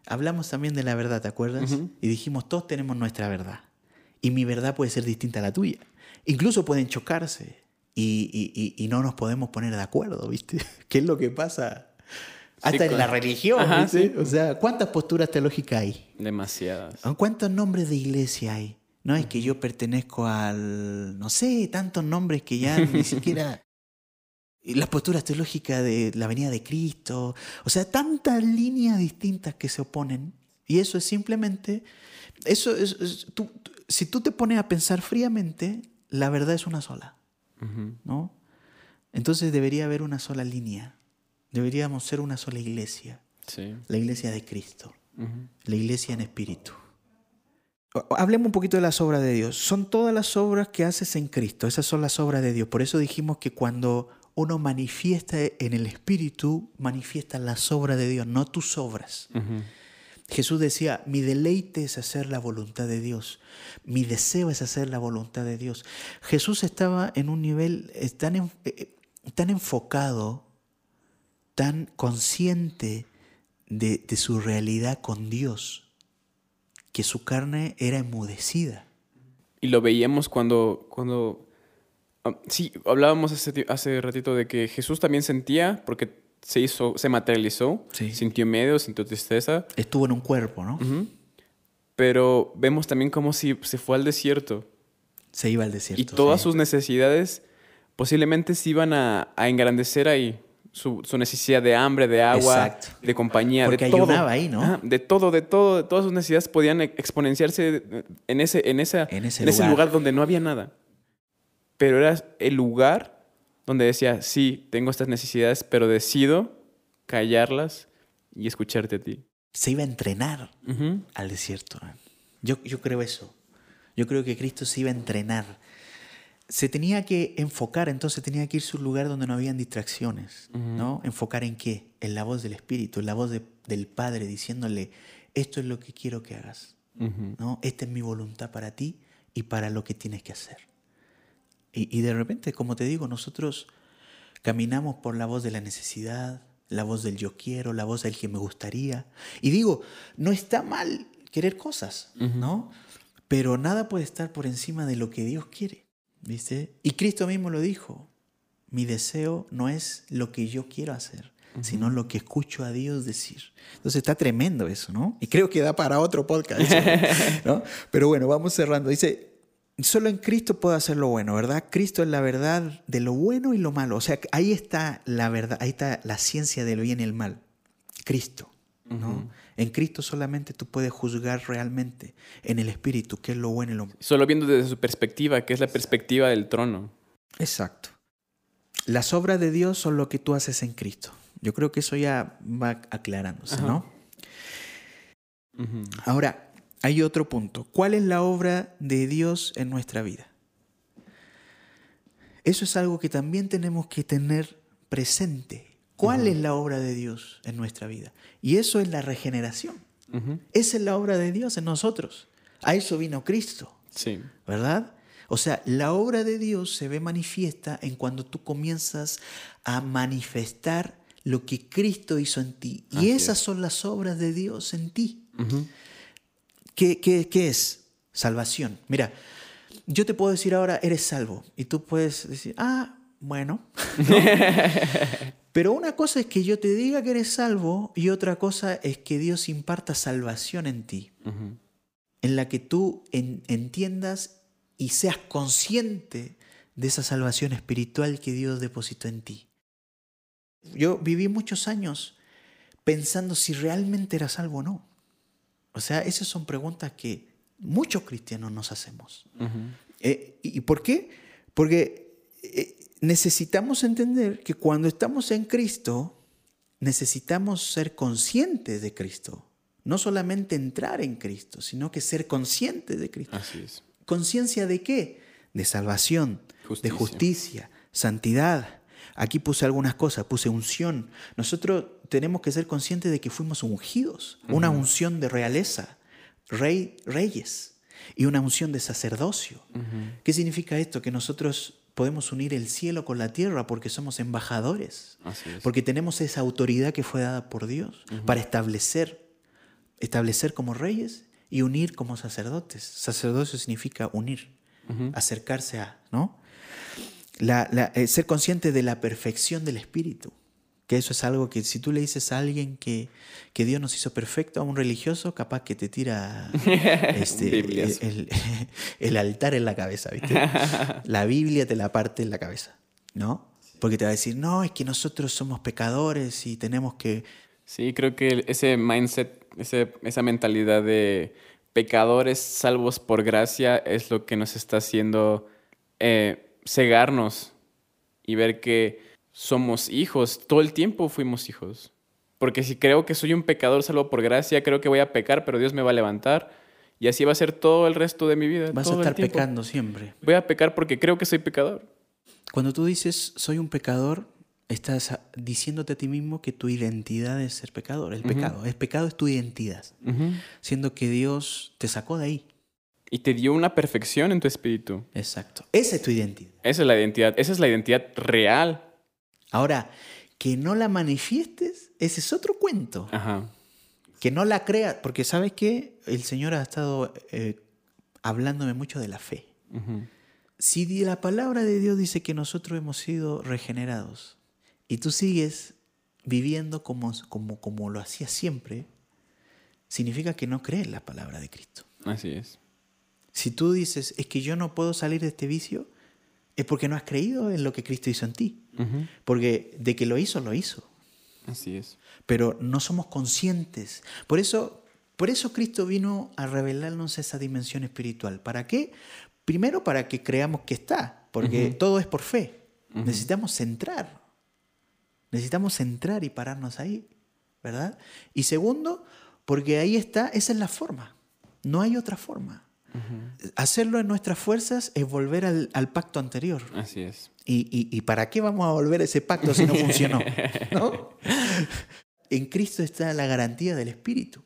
Hablamos también de la verdad, ¿te acuerdas? Y dijimos, todos tenemos nuestra verdad. Y mi verdad puede ser distinta a la tuya. Incluso pueden chocarse y, y- y- no nos podemos poner de acuerdo, ¿viste? ¿Qué es lo que pasa? Hasta Sí, en con- la religión, Ajá, ¿viste? sí. O sea, ¿cuántas posturas teológicas hay? Demasiadas. ¿Cuántos nombres de iglesia hay? No es que yo pertenezco al, no sé, tantos nombres que ya ni siquiera... Las posturas teológicas de la venida de Cristo, o sea, tantas líneas distintas que se oponen. Y eso es simplemente, eso es, tú- si tú te pones a pensar fríamente, la verdad es una sola, ¿no? Entonces debería haber una sola línea, deberíamos ser una sola iglesia, Sí. la iglesia de Cristo la iglesia en espíritu. Hablemos un poquito de las obras de Dios. Son todas las obras que haces en Cristo. Esas son las obras de Dios. Por eso dijimos que cuando uno manifiesta en el espíritu, manifiesta las obras de Dios, no tus obras. Jesús decía, mi deleite es hacer la voluntad de Dios, mi deseo es hacer la voluntad de Dios. Jesús estaba en un nivel, es tan eh, tan enfocado, tan consciente de, su realidad con Dios, que su carne era enmudecida. Y lo veíamos cuando, cuando ah, sí, hablábamos hace, hace ratito de que Jesús también sentía, porque se hizo, se materializó, Sí. sintió miedo, sintió tristeza, Estuvo en un cuerpo, ¿no? pero vemos también cómo si se fue al desierto Se iba al desierto. y todas sí. sus necesidades posiblemente se iban a, a engrandecer ahí. Su, su necesidad de hambre, de agua, Exacto. de compañía, Porque de todo. ahí, ¿no? De todo, de todo, de todas sus necesidades podían e- exponenciarse en ese, en esa, En ese lugar. lugar. donde no había nada. Pero era el lugar donde decía, sí, tengo estas necesidades, pero decido callarlas y escucharte a ti. Se iba a entrenar al desierto. Yo, yo creo eso. Yo creo que Cristo se iba a entrenar. Se tenía que enfocar, entonces tenía que irse a un lugar donde no habían distracciones. ¿no? ¿Enfocar en qué? En la voz del Espíritu, en la voz de- del Padre diciéndole, esto es lo que quiero que hagas. ¿no? Esta es mi voluntad para ti y para lo que tienes que hacer. Y, y de repente, como te digo, nosotros caminamos por la voz de la necesidad, la voz del yo quiero, la voz del que me gustaría. Y digo, no está mal querer cosas, ¿no? Pero nada puede estar por encima de lo que Dios quiere, ¿viste? Y Cristo mismo lo dijo, mi deseo no es lo que yo quiero hacer, sino lo que escucho a Dios decir. Entonces está tremendo eso, ¿no? Y creo que da para otro podcast, ¿no? Pero bueno, vamos cerrando. Dice, solo en Cristo puedo hacer lo bueno, ¿verdad? Cristo es la verdad de lo bueno y lo malo. O sea, ahí está la verdad, ahí está la ciencia del bien y el mal. Cristo, ¿no? En Cristo solamente tú puedes juzgar realmente en el Espíritu qué es lo bueno y lo malo. Solo viendo desde su perspectiva, que es la perspectiva del trono. Exacto. Las obras de Dios son lo que tú haces en Cristo. Yo creo que eso ya va aclarándose, Ajá. ¿no? Ahora, hay otro punto. ¿Cuál es la obra de Dios en nuestra vida? Eso es algo que también tenemos que tener presente. ¿Cuál es la obra de Dios en nuestra vida? Y eso es la regeneración. Esa es la obra de Dios en nosotros. A eso vino Cristo. Sí. ¿verdad? O sea, la obra de Dios se ve manifiesta en cuando tú comienzas a manifestar lo que Cristo hizo en ti. Y Así esas es. son las obras de Dios en ti. Ujú. ¿Qué, qué, qué es? Salvación. Mira, yo te puedo decir ahora, eres salvo. Y tú puedes decir, ah, bueno. ¿no? Pero una cosa es que yo te diga que eres salvo y otra cosa es que Dios imparta salvación en ti en la que tú en- entiendas y seas consciente de esa salvación espiritual que Dios depositó en ti. Yo viví muchos años pensando si realmente era salvo o no. O sea, esas son preguntas que muchos cristianos nos hacemos. Eh, ¿Y por qué? Porque eh, necesitamos entender que cuando estamos en Cristo, necesitamos ser conscientes de Cristo. No solamente entrar en Cristo, sino que ser conscientes de Cristo. Así es. ¿Conciencia de qué? De salvación, de Justicia. justicia, santidad. Aquí puse algunas cosas, puse unción. Nosotros tenemos que ser conscientes de que fuimos ungidos, una unción de realeza, rey, reyes, y una unción de sacerdocio. ¿Qué significa esto? Que nosotros podemos unir el cielo con la tierra porque somos embajadores, porque tenemos esa autoridad que fue dada por Dios para establecer, establecer como reyes y unir como sacerdotes. Sacerdocio significa unir, acercarse a, ¿no? La- la- eh, ser consciente de la perfección del Espíritu. Que eso es algo que si tú le dices a alguien que, que Dios nos hizo perfecto, a un religioso, capaz que te tira este, el altar en la cabeza, ¿viste? La Biblia te la parte en la cabeza, ¿no? Porque te va a decir, no, es que nosotros somos pecadores y tenemos que... Sí, creo que ese mindset, ese- esa mentalidad de pecadores salvos por gracia es lo que nos está haciendo eh, cegarnos y ver que somos hijos. Todo el tiempo fuimos hijos. Porque si creo que soy un pecador salvo por gracia, creo que voy a pecar, pero Dios me va a levantar. Y así va a ser todo el resto de mi vida. Vas a todo el estar pecando siempre. Voy a pecar porque creo que soy pecador. Cuando tú dices soy un pecador, estás a- diciéndote a ti mismo que tu identidad es ser pecador. El pecado. El pecado es tu identidad. Siendo que Dios te sacó de ahí. Y te dio una perfección en tu espíritu. Exacto. Esa es tu identidad. Esa es la identidad. Esa es la identidad real. Ahora, que no la manifiestes, ese es otro cuento. Ajá. Que no la creas, porque sabes que el Señor ha estado eh, hablándome mucho de la fe. Si la palabra de Dios dice que nosotros hemos sido regenerados y tú sigues viviendo como, como, como lo hacías siempre, significa que no crees la palabra de Cristo. Así es. Si tú dices, es que yo no puedo salir de este vicio, es porque no has creído en lo que Cristo hizo en ti. Porque de que lo hizo, lo hizo. Así es. Pero no somos conscientes. Por eso, por eso Cristo vino a revelarnos esa dimensión espiritual. ¿Para qué? Primero para que creamos que está, porque todo es por fe. Necesitamos centrar. Necesitamos centrar y pararnos ahí, ¿verdad? Y segundo, porque ahí está, esa es la forma. No hay otra forma. Hacerlo en nuestras fuerzas es volver al, al pacto anterior. Así es. ¿Y, y, y para qué vamos a volver a ese pacto si no funcionó? ¿No? En Cristo está la garantía del Espíritu,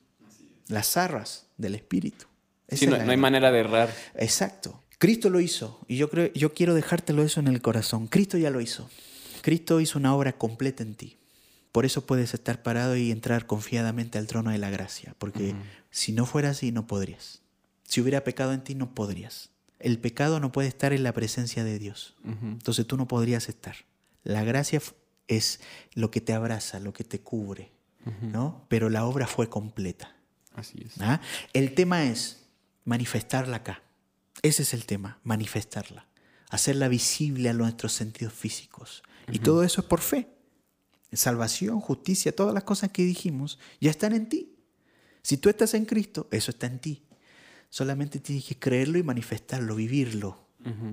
las arras del Espíritu. Sí, no, no hay manera de errar. Exacto. Cristo lo hizo y yo creo, yo quiero dejártelo eso en el corazón. Cristo ya lo hizo. Cristo hizo una obra completa en ti. Por eso puedes estar parado y entrar confiadamente al trono de la gracia, porque si no fuera así no podrías. Si hubiera pecado en ti no podrías. El pecado no puede estar en la presencia de Dios. Entonces tú no podrías estar. La gracia es lo que te abraza, lo que te cubre, ¿no? Pero la obra fue completa. Así es. ¿ah? El tema es manifestarla acá. Ese es el tema, manifestarla. Hacerla visible a nuestros sentidos físicos. Y todo eso es por fe. Salvación, justicia, todas las cosas que dijimos ya están en ti. Si tú estás en Cristo, eso está en ti. Solamente tienes que creerlo y manifestarlo, vivirlo,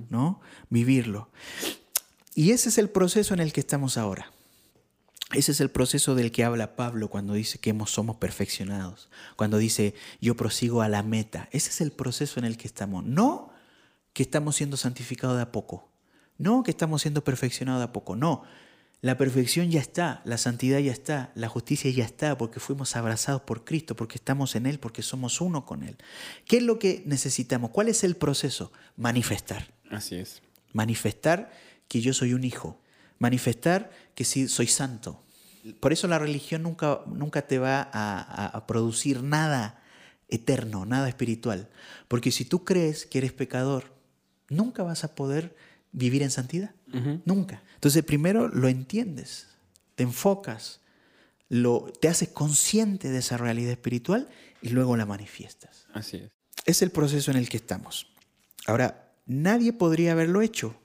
¿no? Vivirlo. Y ese es el proceso en el que estamos ahora. Ese es el proceso del que habla Pablo cuando dice que hemos, somos perfeccionados, cuando dice yo prosigo a la meta. Ese es el proceso en el que estamos. No que estamos siendo santificados de a poco, no que estamos siendo perfeccionados de a poco, no. La perfección ya está, la santidad ya está, la justicia ya está, porque fuimos abrazados por Cristo, porque estamos en Él, porque somos uno con Él. ¿Qué es lo que necesitamos? ¿Cuál es el proceso? Manifestar Así es. manifestar que yo soy un hijo, manifestar que sí soy santo. Por eso la religión nunca, nunca te va a, a- a producir nada eterno, nada espiritual. Porque si tú crees que eres pecador, nunca vas a poder vivir en santidad. Nunca. Entonces primero lo entiendes, te enfocas, lo, te haces consciente de esa realidad espiritual y luego la manifiestas. Así es. Es el proceso en el que estamos. Ahora, nadie podría haberlo hecho.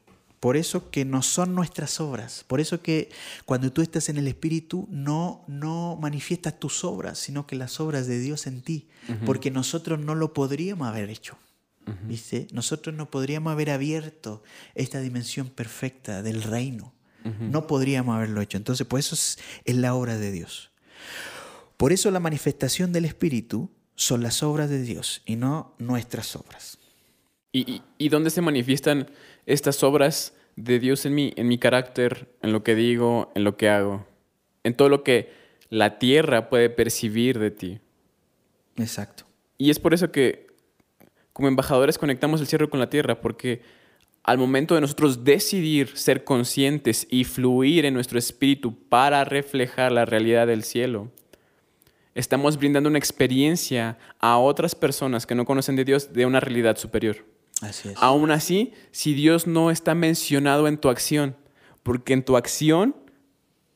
Por eso que no son nuestras obras. Por eso que cuando tú estás en el Espíritu no, no manifiestas tus obras, sino que las obras de Dios en ti. Porque nosotros no lo podríamos haber hecho. ¿Viste? Nosotros no podríamos haber abierto esta dimensión perfecta del reino. No podríamos haberlo hecho. Entonces, por eso es, es la obra de Dios. Por eso la manifestación del Espíritu son las obras de Dios y no nuestras obras. ¿Y, y, y dónde se manifiestan estas obras de Dios en mí? En mi carácter, en lo que digo, en lo que hago, en todo lo que la tierra puede percibir de ti. Exacto. Y es por eso que como embajadores conectamos el cielo con la tierra, porque al momento de nosotros decidir ser conscientes y fluir en nuestro espíritu para reflejar la realidad del cielo, estamos brindando una experiencia a otras personas que no conocen de Dios de una realidad superior. Así es. Aún así, si Dios no está mencionado en tu acción, porque en tu acción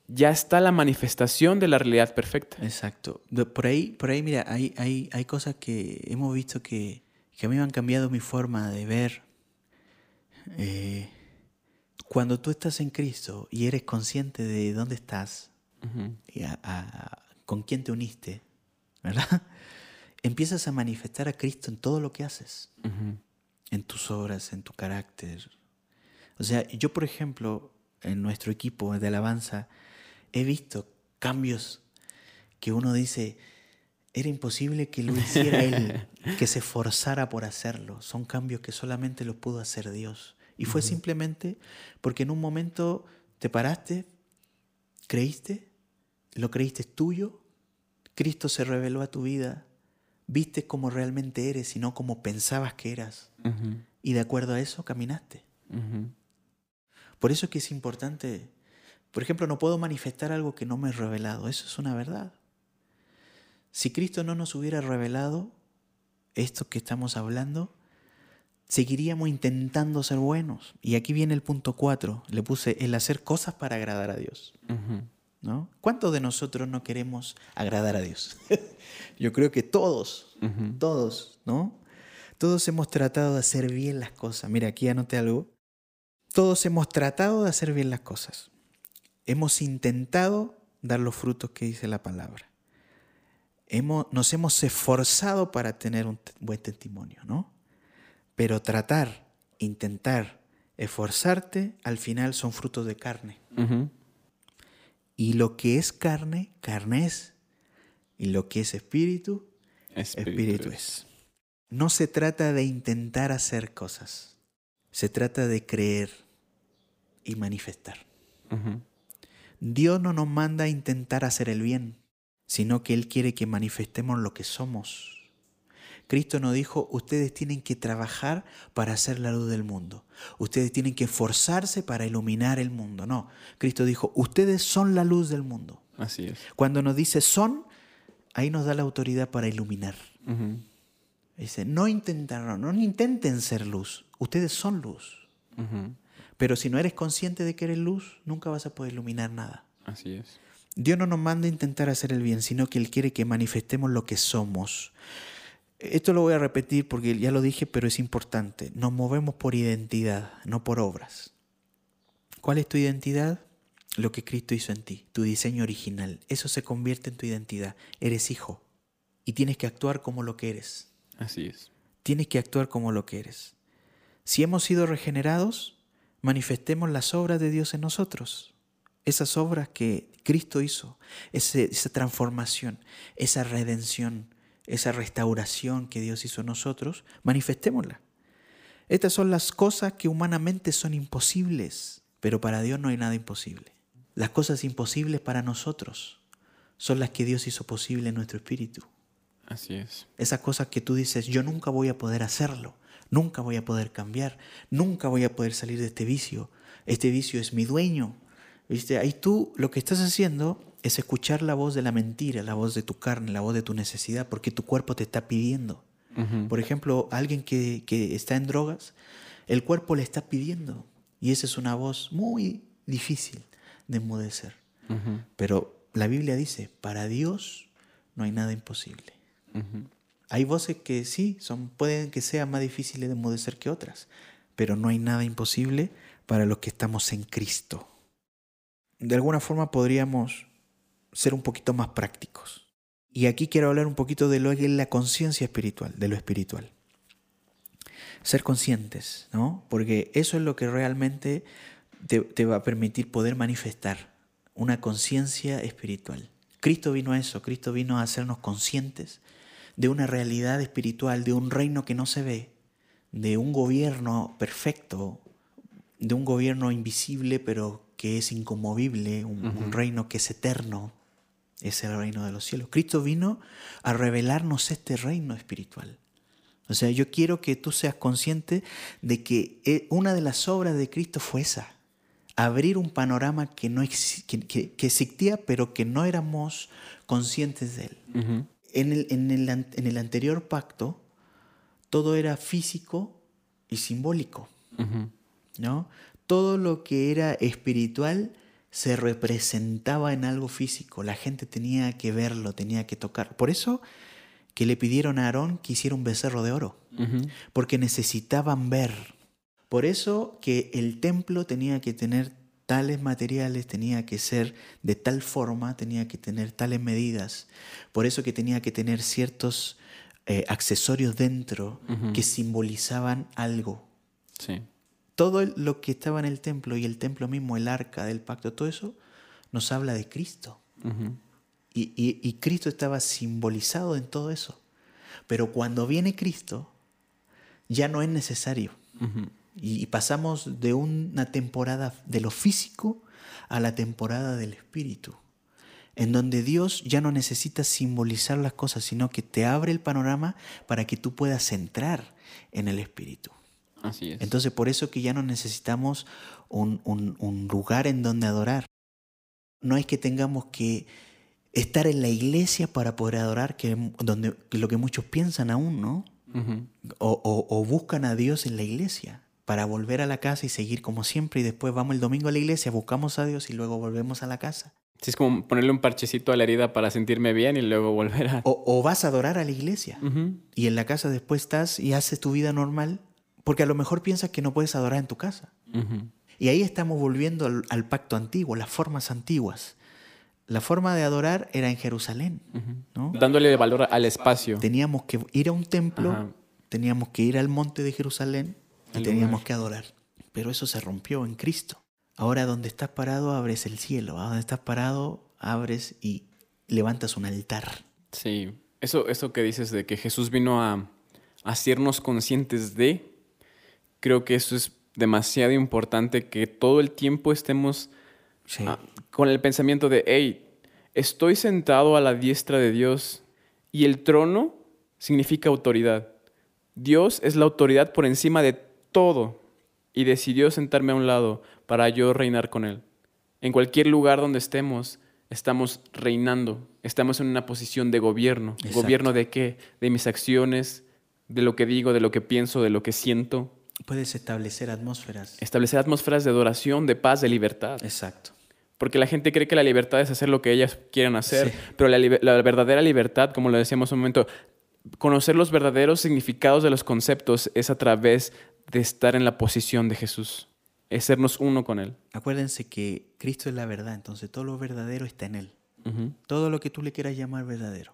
ya está la manifestación de la realidad perfecta. Exacto. Por ahí, por ahí mira, hay, hay, hay cosas que hemos visto que, que a mí me han cambiado mi forma de ver. Eh, cuando tú estás en Cristo y eres consciente de dónde estás y a- a- con quién te uniste, ¿verdad? Empiezas a manifestar a Cristo en todo lo que haces. En tus obras, en tu carácter. O sea, yo, por ejemplo, en nuestro equipo de alabanza, he visto cambios que uno dice, era imposible que lo hiciera él, que se esforzara por hacerlo. Son cambios que solamente los pudo hacer Dios. Y fue simplemente porque en un momento te paraste, creíste, lo creíste tuyo, Cristo se reveló a tu vida, viste cómo realmente eres y no como pensabas que eras. Y de acuerdo a eso caminaste. Por eso es que es importante Por ejemplo, no puedo manifestar algo que no me he revelado. Eso es una verdad. Si Cristo no nos hubiera revelado esto que estamos hablando, seguiríamos intentando ser buenos. Y aquí viene el punto 4. Le puse el hacer cosas para agradar a Dios. ¿No? ¿Cuántos de nosotros no queremos agradar a Dios? Yo creo que todos, todos, ¿no? Todos hemos tratado de hacer bien las cosas. Mira, aquí anoté algo. Todos hemos tratado de hacer bien las cosas. Hemos intentado dar los frutos que dice la palabra. Hemos, nos hemos esforzado para tener un buen testimonio, ¿no? Pero tratar, intentar, esforzarte, al final son frutos de carne. Y lo que es carne, carne es. Y lo que es espíritu, espíritu, es. No se trata de intentar hacer cosas. Se trata de creer y manifestar. Dios no nos manda a intentar hacer el bien, sino que Él quiere que manifestemos lo que somos. Cristo nos dijo, ustedes tienen que trabajar para hacer la luz del mundo. Ustedes tienen que esforzarse para iluminar el mundo. No, Cristo dijo, ustedes son la luz del mundo. Así es. Cuando nos dice son, ahí nos da la autoridad para iluminar. Dice, no intentaron, no intenten ser luz, ustedes son luz. Pero si no eres consciente de que eres luz, nunca vas a poder iluminar nada. Así es. Dios no nos manda a intentar hacer el bien, sino que Él quiere que manifestemos lo que somos. Esto lo voy a repetir porque ya lo dije, pero es importante. Nos movemos por identidad, no por obras. ¿Cuál es tu identidad? Lo que Cristo hizo en ti, tu diseño original. Eso se convierte en tu identidad. Eres hijo y tienes que actuar como lo que eres. Así es. Tienes que actuar como lo que eres. Si hemos sido regenerados, manifestemos las obras de Dios en nosotros. Esas obras que Cristo hizo, esa transformación, esa redención, esa restauración que Dios hizo en nosotros, manifestémosla. Estas son las cosas que humanamente son imposibles, pero para Dios no hay nada imposible. Las cosas imposibles para nosotros son las que Dios hizo posible en nuestro espíritu. Así es. Esas cosas que tú dices, yo nunca voy a poder hacerlo, nunca voy a poder cambiar, nunca voy a poder salir de este vicio. Este vicio es mi dueño. ¿Viste? Ahí tú lo que estás haciendo es escuchar la voz de la mentira, la voz de tu carne, la voz de tu necesidad, porque tu cuerpo te está pidiendo. Por ejemplo, alguien que, está en drogas, el cuerpo le está pidiendo. Y esa es una voz muy difícil de enmudecer. Pero la Biblia dice, para Dios no hay nada imposible. Hay voces que sí, son, pueden que sean más difíciles de enmudecer que otras, pero no hay nada imposible para los que estamos en Cristo. De alguna forma podríamos ser un poquito más prácticos. Y aquí quiero hablar un poquito de lo que es la conciencia espiritual, de lo espiritual. Ser conscientes, ¿no? Porque eso es lo que realmente te, te va a permitir poder manifestar una conciencia espiritual. Cristo vino a eso, Cristo vino a hacernos conscientes de una realidad espiritual, de un reino que no se ve, de un gobierno perfecto, de un gobierno invisible pero que es inconmovible, un reino que es eterno, es el reino de los cielos. Cristo vino a revelarnos este reino espiritual. O sea, yo quiero que tú seas consciente de que eh, una de las obras de Cristo fue esa, abrir un panorama que, no que, existía, pero que no éramos conscientes de él. en, el, en, el, en, el, anterior pacto, todo era físico y simbólico. ¿no? Todo lo que era espiritual se representaba en algo físico, la gente tenía que verlo, tenía que tocar. Por eso que le pidieron a Aarón que hiciera un becerro de oro, porque necesitaban ver. Por eso que el templo tenía que tener tales materiales, tenía que ser de tal forma, tenía que tener tales medidas. Por eso que tenía que tener ciertos eh, accesorios dentro que simbolizaban algo. Sí todo lo que estaba en el templo y el templo mismo, el arca del pacto, todo eso nos habla de Cristo. y, Cristo estaba simbolizado en todo eso. Pero cuando viene Cristo, ya no es necesario. y, pasamos de una temporada de lo físico a la temporada del espíritu, en donde Dios ya no necesita simbolizar las cosas, sino que te abre el panorama para que tú puedas entrar en el espíritu. Así es. Entonces por eso que ya no necesitamos un, lugar en donde adorar. no es que tengamos que estar en la iglesia para poder adorar, que, donde, lo que muchos piensan aún, ¿no? o, o, buscan a Dios en la iglesia para volver a la casa y seguir como siempre y después vamos el domingo a la iglesia, buscamos a Dios y luego volvemos a la casa. Sí, es como ponerle un parchecito a la herida para sentirme bien y luego volver a... O, vas a adorar a la iglesia y en la casa después estás y haces tu vida normal porque a lo mejor piensas que no puedes adorar en tu casa. Y ahí estamos volviendo al, pacto antiguo, las formas antiguas. La forma de adorar era en Jerusalén, ¿no? Dándole valor al espacio. Teníamos que ir a un templo, teníamos que ir al monte de Jerusalén y teníamos que adorar. Pero eso se rompió en Cristo. Ahora donde estás parado abres el cielo, donde estás parado abres y levantas un altar. Sí, eso, eso que dices de que Jesús vino a hacernos conscientes de, creo que eso es demasiado importante que todo el tiempo estemos ah, con el pensamiento de, hey, estoy sentado a la diestra de Dios y el trono significa autoridad. Dios es la autoridad por encima de todo y decidió sentarme a un lado para yo reinar con Él. En cualquier lugar donde estemos, estamos reinando, estamos en una posición de gobierno. ¿Gobierno de qué? De mis acciones, de lo que digo, de lo que pienso, de lo que siento. Puedes establecer atmósferas. Establecer atmósferas de adoración, de paz, de libertad. Exacto. Porque la gente cree que la libertad es hacer lo que ellas quieran hacer, pero la, la, verdadera libertad, como lo decíamos un momento, conocer los verdaderos significados de los conceptos es a través de estar en la posición de Jesús, es sernos uno con Él. Acuérdense que Cristo es la verdad, entonces todo lo verdadero está en Él. Todo lo que tú le quieras llamar verdadero.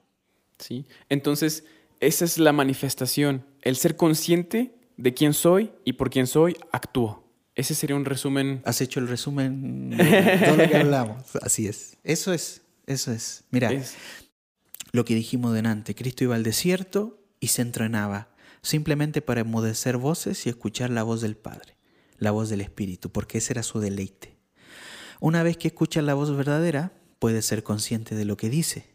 Sí, entonces esa es la manifestación, el ser consciente de quién soy y por quién soy, actúo. Ese sería un resumen. Has hecho el resumen de todo lo que hablamos. Así es. Eso es, eso es. Mira, lo que dijimos delante, Cristo iba al desierto y se entrenaba simplemente para emudecer voces y escuchar la voz del Padre, la voz del Espíritu, porque ese era su deleite. Una vez que escucha la voz verdadera, puede ser consciente de lo que dice.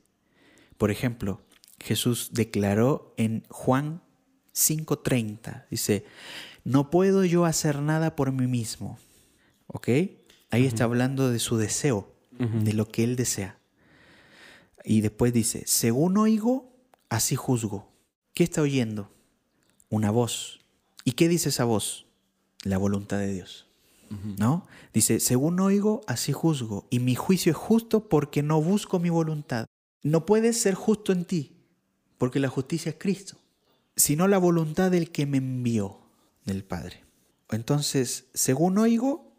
Por ejemplo, Jesús declaró en Juan 5:30, dice, no puedo yo hacer nada por mí mismo. ¿Ok? Ahí está hablando de su deseo, de lo que él desea. Y después dice, según oigo, así juzgo. ¿Qué está oyendo? una voz. ¿Y qué dice esa voz? La voluntad de Dios. ¿No? Dice, según oigo, así juzgo, y mi juicio es justo porque no busco mi voluntad. No puedes ser justo en ti, porque la justicia es Cristo, sino la voluntad del que me envió, del Padre. Entonces, según oigo,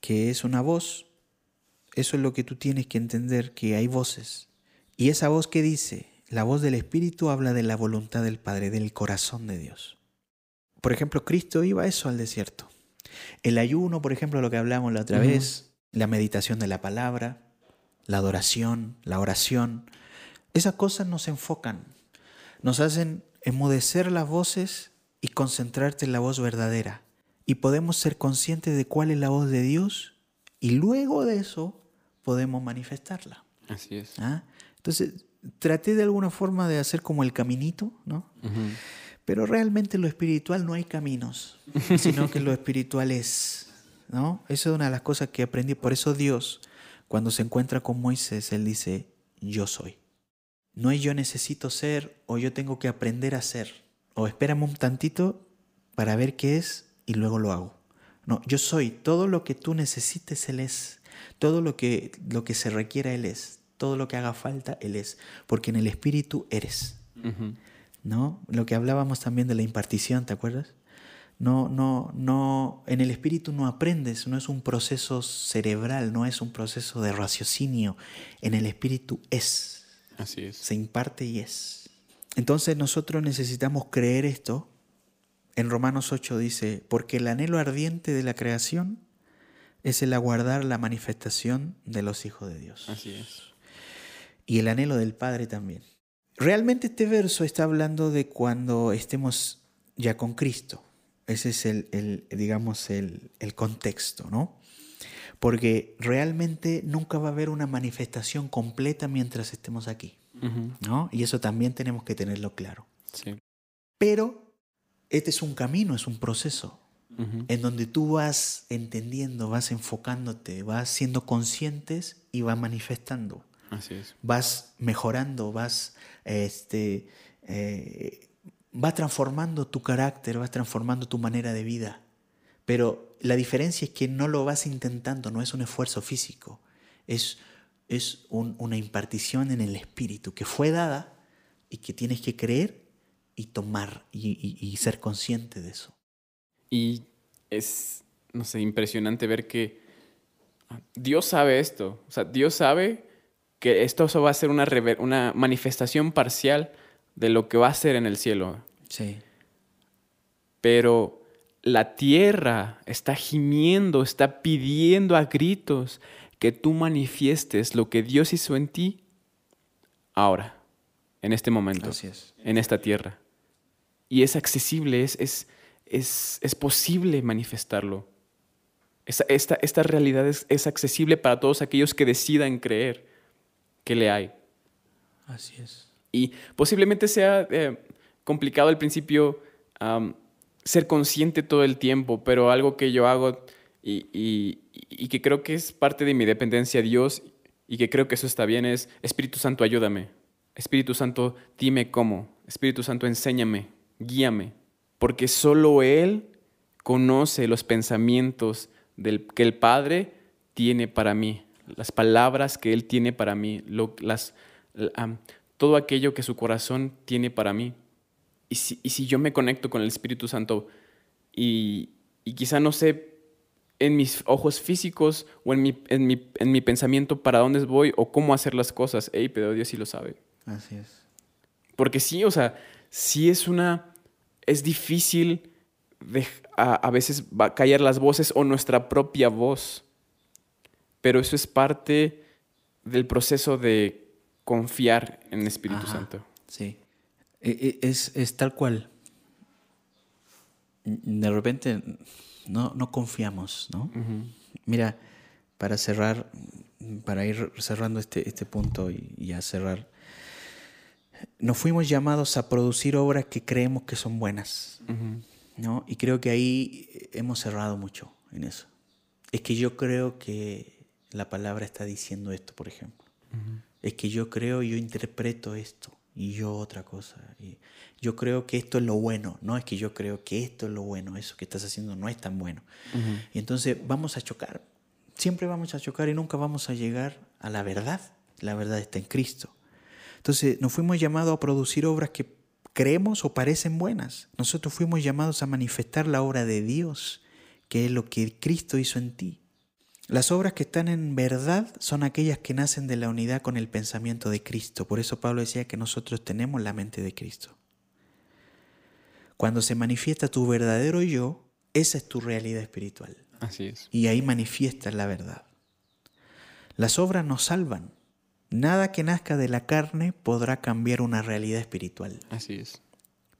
que es una voz, eso es lo que tú tienes que entender, que hay voces. Y esa voz que dice, la voz del Espíritu habla de la voluntad del Padre, del corazón de Dios. Por ejemplo, Cristo iba a eso al desierto. El ayuno, por ejemplo, lo que hablamos la otra vez, la meditación de la palabra, la adoración, la oración, esas cosas nos enfocan, nos hacen enmudecer las voces y concentrarte en la voz verdadera. Y podemos ser conscientes de cuál es la voz de Dios y luego de eso podemos manifestarla. Así es. ¿Ah? Entonces, traté de alguna forma de hacer como el caminito, ¿no? Pero realmente lo espiritual no hay caminos, sino que lo espiritual es, ¿no? Eso es una de las cosas que aprendí. Por eso Dios, cuando se encuentra con Moisés, él dice, yo soy. No es yo necesito ser o yo tengo que aprender a ser. O espérame un tantito para ver qué es y luego lo hago. No, yo soy. Todo lo que tú necesites, Él es. Todo lo que, lo que se requiera, Él es todo lo que haga falta, Él es, porque en el Espíritu eres. ¿No? Lo que hablábamos también de la impartición, ¿te acuerdas? No, no, no, en el espíritu no aprendes, no es un proceso cerebral, no es un proceso de raciocinio. En el espíritu es. Así es. Se imparte y es. Entonces nosotros necesitamos creer esto. En Romanos 8 dice, porque el anhelo ardiente de la creación es el aguardar la manifestación de los hijos de Dios. Así es y el anhelo del Padre también. Realmente este verso está hablando de cuando estemos ya con Cristo. Ese es el, digamos, el, contexto, ¿no? Porque realmente nunca va a haber una manifestación completa mientras estemos aquí, ¿no? Y eso también tenemos que tenerlo claro. Sí. Pero este es un camino, es un proceso. en donde tú vas entendiendo, vas enfocándote, vas siendo conscientes y vas manifestando. Así es. Vas mejorando, vas, este, eh, va transformando tu carácter, vas transformando tu manera de vida. Pero la diferencia es que no lo vas intentando, no es un esfuerzo físico, es, es una impartición en el espíritu que fue dada y que tienes que creer y tomar y, ser consciente de eso. Y es, no sé, impresionante ver que Dios sabe esto. O sea, Dios sabe que esto va a ser una, una manifestación parcial de lo que va a ser en el cielo. Sí. Pero la tierra está gimiendo, está pidiendo a gritos que tú manifiestes lo que Dios hizo en ti ahora, en este momento, en esta tierra y es accesible, es, es, es, es posible manifestarlo. Esta, esta, esta realidad es, es, accesible para todos aquellos que decidan creer que le hay. Así es. Y posiblemente sea eh, complicado al principio ser consciente todo el tiempo, pero algo que yo hago y, y, que creo que es parte de mi dependencia a Dios y que creo que eso está bien es, Espíritu Santo, ayúdame. Espíritu Santo, dime cómo. Espíritu Santo, enséñame guíame, porque solo Él conoce los pensamientos del, que el Padre tiene para mí, las palabras que Él tiene para mí, las, todo aquello que su corazón tiene para mí. Y si, yo me conecto con el Espíritu Santo y, quizá no sé en mis ojos físicos o en mi, en, mi, en mi pensamiento para dónde voy o cómo hacer las cosas, hey, pero Dios sí lo sabe. Así es. Porque sí, o sea, sí es una, es difícil a, veces callar las voces o nuestra propia voz, pero eso es parte del proceso de confiar en el Espíritu Santo. Sí, es, es, tal cual. De repente no, no confiamos, ¿no? Mira, para cerrar, para ir cerrando este, este punto y, y a cerrar, nos fuimos llamados a producir obras que creemos que son buenas. ¿no? Y creo que ahí hemos cerrado mucho en eso. Es que yo creo que la palabra está diciendo esto, por ejemplo. Es que yo creo, yo interpreto esto y yo otra cosa. Y yo creo que esto es lo bueno, no es que yo creo que esto es lo bueno, eso que estás haciendo no es tan bueno. Y entonces vamos a chocar, siempre vamos a chocar y nunca vamos a llegar a la verdad. La verdad está en Cristo. Entonces nos fuimos llamados a producir obras que creemos o parecen buenas. Nosotros fuimos llamados a manifestar la obra de Dios, que es lo que Cristo hizo en ti. Las obras que están en verdad son aquellas que nacen de la unidad con el pensamiento de Cristo. Por eso Pablo decía que nosotros tenemos la mente de Cristo. Cuando se manifiesta tu verdadero yo, esa es tu realidad espiritual. Así es. Y ahí manifiestas la verdad. Las obras nos salvan, Nada que nazca de la carne podrá cambiar una realidad espiritual. Así es.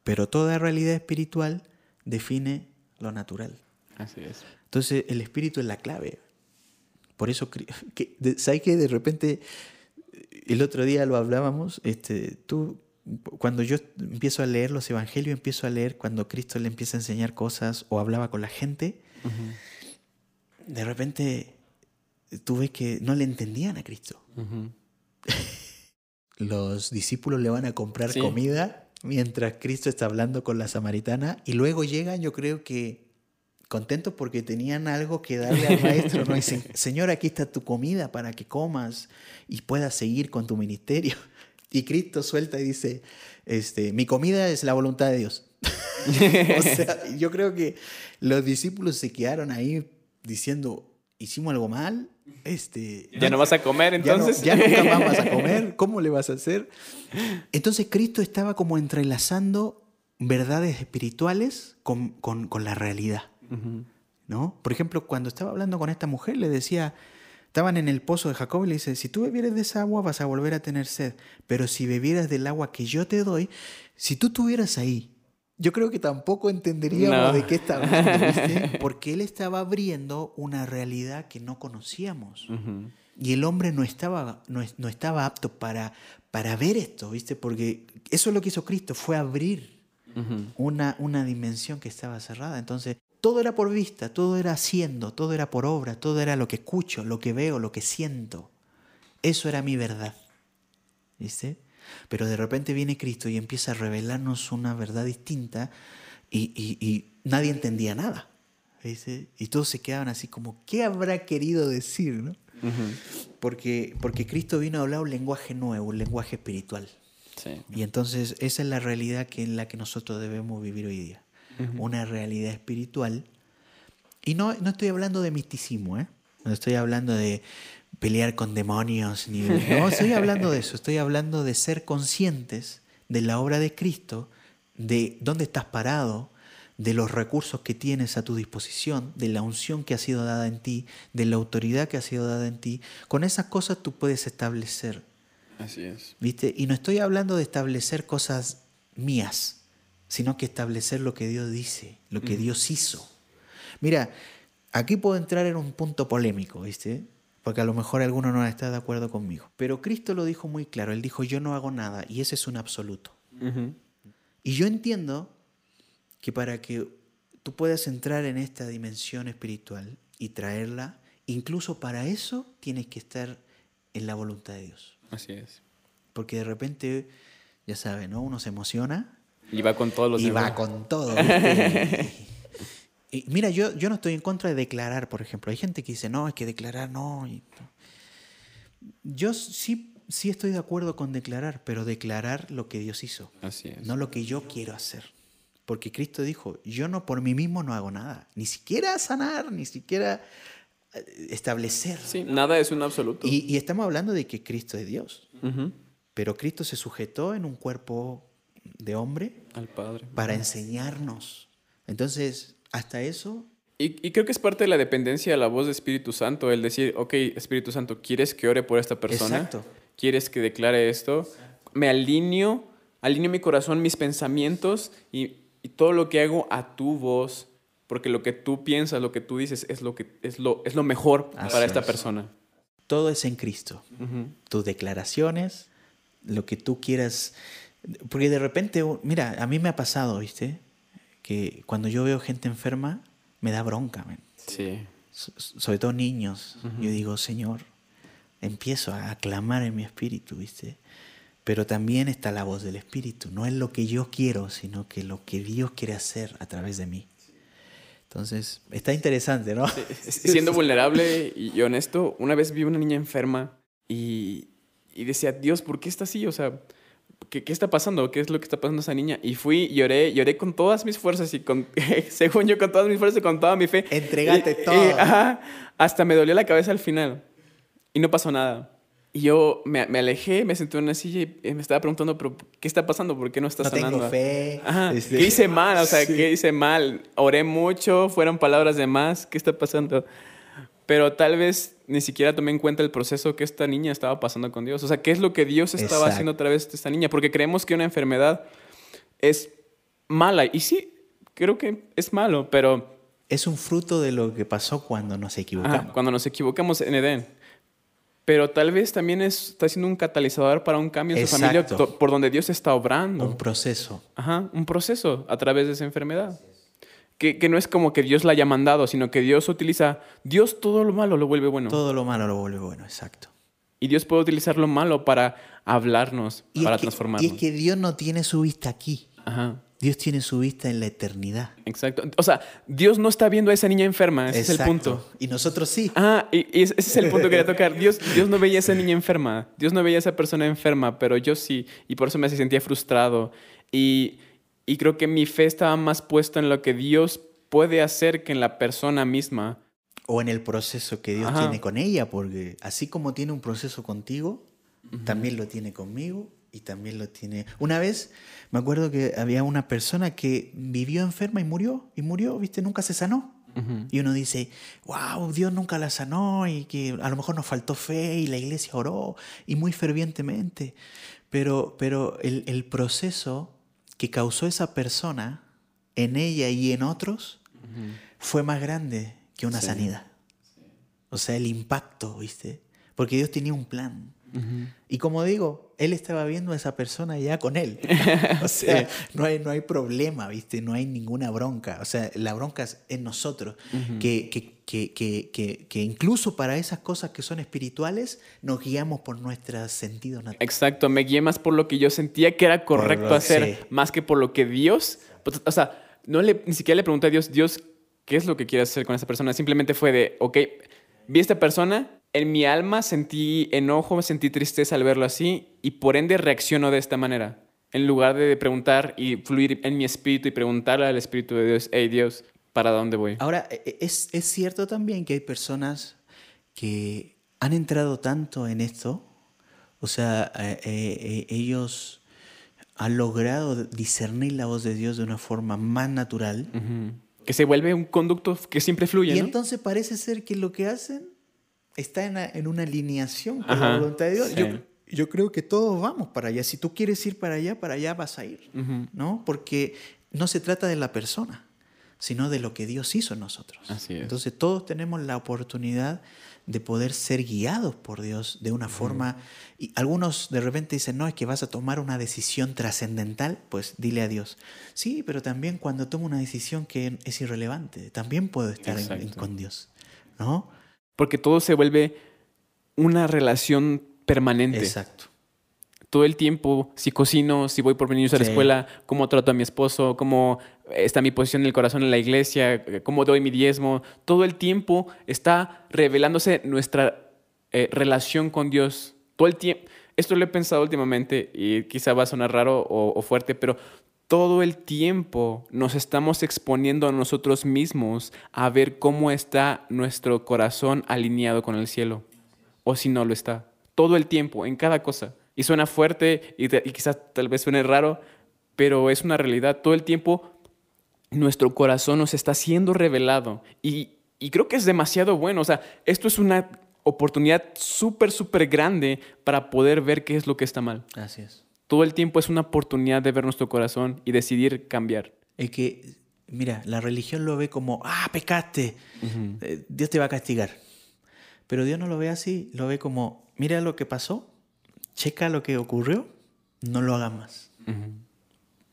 Pero toda realidad espiritual define lo natural. Así es. Entonces el espíritu es la clave. Por eso, ¿sabes que de repente, el otro día lo hablábamos, este, tú, cuando yo empiezo a leer los evangelios, empiezo a leer cuando Cristo le empieza a enseñar cosas o hablaba con la gente, de repente tú ves que no le entendían a Cristo. Los discípulos le van a comprar comida mientras Cristo está hablando con la samaritana y luego llegan, yo creo que contentos porque tenían algo que darle al maestro, ¿no? dicen, Señor, aquí está tu comida para que comas y puedas seguir con tu ministerio. Y Cristo suelta y dice, este, mi comida es la voluntad de Dios. o sea, yo creo que los discípulos se quedaron ahí diciendo, hicimos algo mal, este, ya no vas a comer entonces. Ya, nunca más vas a comer, ¿cómo le vas a hacer? Entonces Cristo estaba como entrelazando verdades espirituales con, la realidad. ¿No? Por ejemplo, cuando estaba hablando con esta mujer, le decía, estaban en el pozo de Jacob y le dice, si tú bebieras de esa agua vas a volver a tener sed, pero si bebieras del agua que yo te doy, si tú estuvieras ahí yo creo que tampoco entenderíamos de qué estaba hablando, porque él estaba abriendo una realidad que no conocíamos. Y el hombre no estaba, no, estaba apto para, para ver esto, ¿viste? Porque eso es lo que hizo Cristo, fue abrir una, una dimensión que estaba cerrada. Entonces, todo era por vista, todo era haciendo, todo era por obra, todo era lo que escucho, lo que veo, lo que siento. Eso era mi verdad. ¿Viste? Pero de repente viene Cristo y empieza a revelarnos una verdad distinta y, nadie entendía nada. ¿viste? Y todos se quedaban así como, ¿qué habrá querido decir? ¿no? porque, porque Cristo vino a hablar un lenguaje nuevo, un lenguaje espiritual. Y entonces esa es la realidad que en la que nosotros debemos vivir hoy día. Una realidad espiritual. Y no, no estoy hablando de misticismo, ¿eh? no estoy hablando de pelear con demonios, ni no estoy hablando de eso, estoy hablando de ser conscientes de la obra de Cristo, de dónde estás parado, de los recursos que tienes a tu disposición, de la unción que ha sido dada en ti, de la autoridad que ha sido dada en ti. Con esas cosas tú puedes establecer. Así es. ¿Viste? Y no estoy hablando de establecer cosas mías, sino que establecer lo que Dios dice, lo que Dios hizo. Mira, aquí puedo entrar en un punto polémico, ¿viste? Porque a lo mejor alguno no está de acuerdo conmigo. Pero Cristo lo dijo muy claro. Él dijo, yo no hago nada. Y ese es un absoluto. Y yo entiendo que para que tú puedas entrar en esta dimensión espiritual y traerla, incluso para eso tienes que estar en la voluntad de Dios. Así es. Porque de repente, ya sabes, ¿no? Uno se emociona. Y va con todos los Y va con todo. y, mira, yo, yo no estoy en contra de declarar, por ejemplo. Hay gente que dice, no, hay que declarar, no. Yo sí, sí estoy de acuerdo con declarar, pero declarar lo que Dios hizo. Así es. No lo que yo quiero hacer. Porque Cristo dijo, yo no por mí mismo no hago nada, ni siquiera sanar, ni siquiera eh, establecer. Sí, nada es un absoluto. Y, estamos hablando de que Cristo es Dios. Pero Cristo se sujetó en un cuerpo de hombre al Padre para enseñarnos. Entonces, hasta eso... Y, creo que es parte de la dependencia de la voz de Espíritu Santo, el decir, ok, Espíritu Santo, ¿quieres que ore por esta persona? Exacto. ¿Quieres que declare esto? Me alineo, alineo mi corazón, mis pensamientos y y todo lo que hago a tu voz, porque lo que tú piensas, lo que tú dices es lo, que, es lo, es lo mejor para esta persona. Todo es en Cristo. Tus declaraciones, lo que tú quieras. Porque de repente, mira, a mí me ha pasado, ¿viste? Que cuando yo veo gente enferma, me da bronca, man. Sí. sobre todo niños. Yo digo, Señor, empiezo a clamar en mi espíritu, ¿viste? Pero también está la voz del Espíritu. No es lo que yo quiero, sino que lo que Dios quiere hacer a través de mí. Entonces, está interesante, ¿no? siendo vulnerable y honesto, una vez vi una niña enferma y, y, decía, Dios, ¿por qué está así? O sea, ¿qué, ¿qué, está pasando? ¿Qué es lo que está pasando a esa niña? Y fui, lloré, lloré con todas mis fuerzas y con, según yo, con todas mis fuerzas y con toda mi fe. Entregate todo. ajá, hasta me dolió la cabeza al final. Y no pasó nada. Y yo me, alejé, me senté en una silla y me estaba preguntando, pero ¿qué está pasando? ¿Por qué no está no sanando? Tengo fe. Este, ¿Qué hice mal? O sea, ¿qué hice mal? Oré mucho, fueron palabras de más, ¿qué está pasando? Pero tal vez ni siquiera tomé en cuenta el proceso que esta niña estaba pasando con Dios. O sea, ¿qué es lo que Dios estaba haciendo a través de esta niña? Porque creemos que una enfermedad es mala. Y sí, creo que es malo, pero... Es un fruto de lo que pasó cuando nos equivocamos. cuando nos equivocamos en Edén pero tal vez también está siendo un catalizador para un cambio en su familia por donde Dios está obrando. Un proceso. Ajá, un proceso a través de esa enfermedad. Que, que, no es como que Dios la haya mandado, sino que Dios utiliza, Dios todo lo malo lo vuelve bueno. Todo lo malo lo vuelve bueno, exacto. Y Dios puede utilizar lo malo para hablarnos, para transformarnos. Y es que Dios no tiene su vista aquí. Ajá. Dios tiene su vista en la eternidad. Exacto. O sea, Dios no está viendo a esa niña enferma, ese es el punto. Y nosotros sí. Ah, y, ese es el punto que quería tocar. Dios, Dios no veía a esa niña enferma, Dios no veía a esa persona enferma, pero yo sí. Y por eso me sentía frustrado. Y, y creo que mi fe estaba más puesta en lo que Dios puede hacer que en la persona misma. O en el proceso que Dios tiene con ella, porque así como tiene un proceso contigo, también lo tiene conmigo y también lo tiene. Una vez me acuerdo que había una persona que vivió enferma y murió, y murió, ¿viste? Nunca se sanó. Y uno dice, wow, Dios nunca la sanó y que a lo mejor nos faltó fe y la iglesia oró y muy fervientemente. Pero, pero el, el proceso que causó esa persona en ella y en otros fue más grande que una sanidad. O sea, el impacto, ¿viste? Porque Dios tenía un plan. Y como digo, él estaba viendo a esa persona ya con él. o sea, no, hay, no hay problema, ¿viste? No hay ninguna bronca. O sea, la bronca es en nosotros, que, que, que, que, incluso para esas cosas que son espirituales nos guiamos por nuestros sentidos naturales. Exacto, me guié más por lo que yo sentía que era correcto hacer, más que por lo que Dios, pues, o sea, no le, ni siquiera le pregunté a Dios, Dios, ¿qué es lo que quieres hacer con esa persona? Simplemente fue de, ok, vi a esta persona, en mi alma sentí enojo, sentí tristeza al verlo así y por ende reacciono de esta manera. En lugar de preguntar y fluir en mi espíritu y preguntarle al espíritu de Dios, hey Dios, ¿para dónde voy? Ahora, e, e, es, es cierto también que hay personas que han entrado tanto en esto, o sea, eh, eh, ellos han logrado discernir la voz de Dios de una forma más natural. Que se vuelve un conducto que siempre fluye. Y entonces parece ser que lo que hacen está en, una alineación con la voluntad de Dios. Yo, creo que todos vamos para allá. Si tú quieres ir para allá, para allá vas a ir, ¿no? Porque no se trata de la persona, sino de lo que Dios hizo en nosotros. Entonces todos tenemos la oportunidad de poder ser guiados por Dios de una forma. Y algunos de repente dicen, no, es que vas a tomar una decisión trascendental, pues dile a Dios. Sí, pero también cuando tomo una decisión que es irrelevante, también puedo estar con Dios, ¿no? Porque todo se vuelve una relación permanente. Exacto. Todo el tiempo, si cocino, si voy por niños a la escuela, cómo trato a mi esposo, cómo está mi posición en el corazón en la iglesia, cómo doy mi diezmo, todo el tiempo está revelándose nuestra eh, relación con Dios. Todo el tiempo. Esto lo he pensado últimamente y quizá va a sonar raro o fuerte, pero todo el tiempo nos estamos exponiendo a nosotros mismos a ver cómo está nuestro corazón alineado con el cielo, o si no lo está. Todo el tiempo, en cada cosa. Y suena fuerte y, quizás tal vez suene raro, pero es una realidad. Todo el tiempo nuestro corazón nos está siendo revelado. Y, y creo que es demasiado bueno. O sea, esto es una oportunidad súper, súper grande para poder ver qué es lo que está mal. Así es. Todo el tiempo es una oportunidad de ver nuestro corazón y decidir cambiar. Es que, mira, la religión lo ve como, ah, pecaste, eh, Dios te va a castigar. Pero Dios no lo ve así, lo ve como, mira lo que pasó, checa lo que ocurrió, no lo hagas más.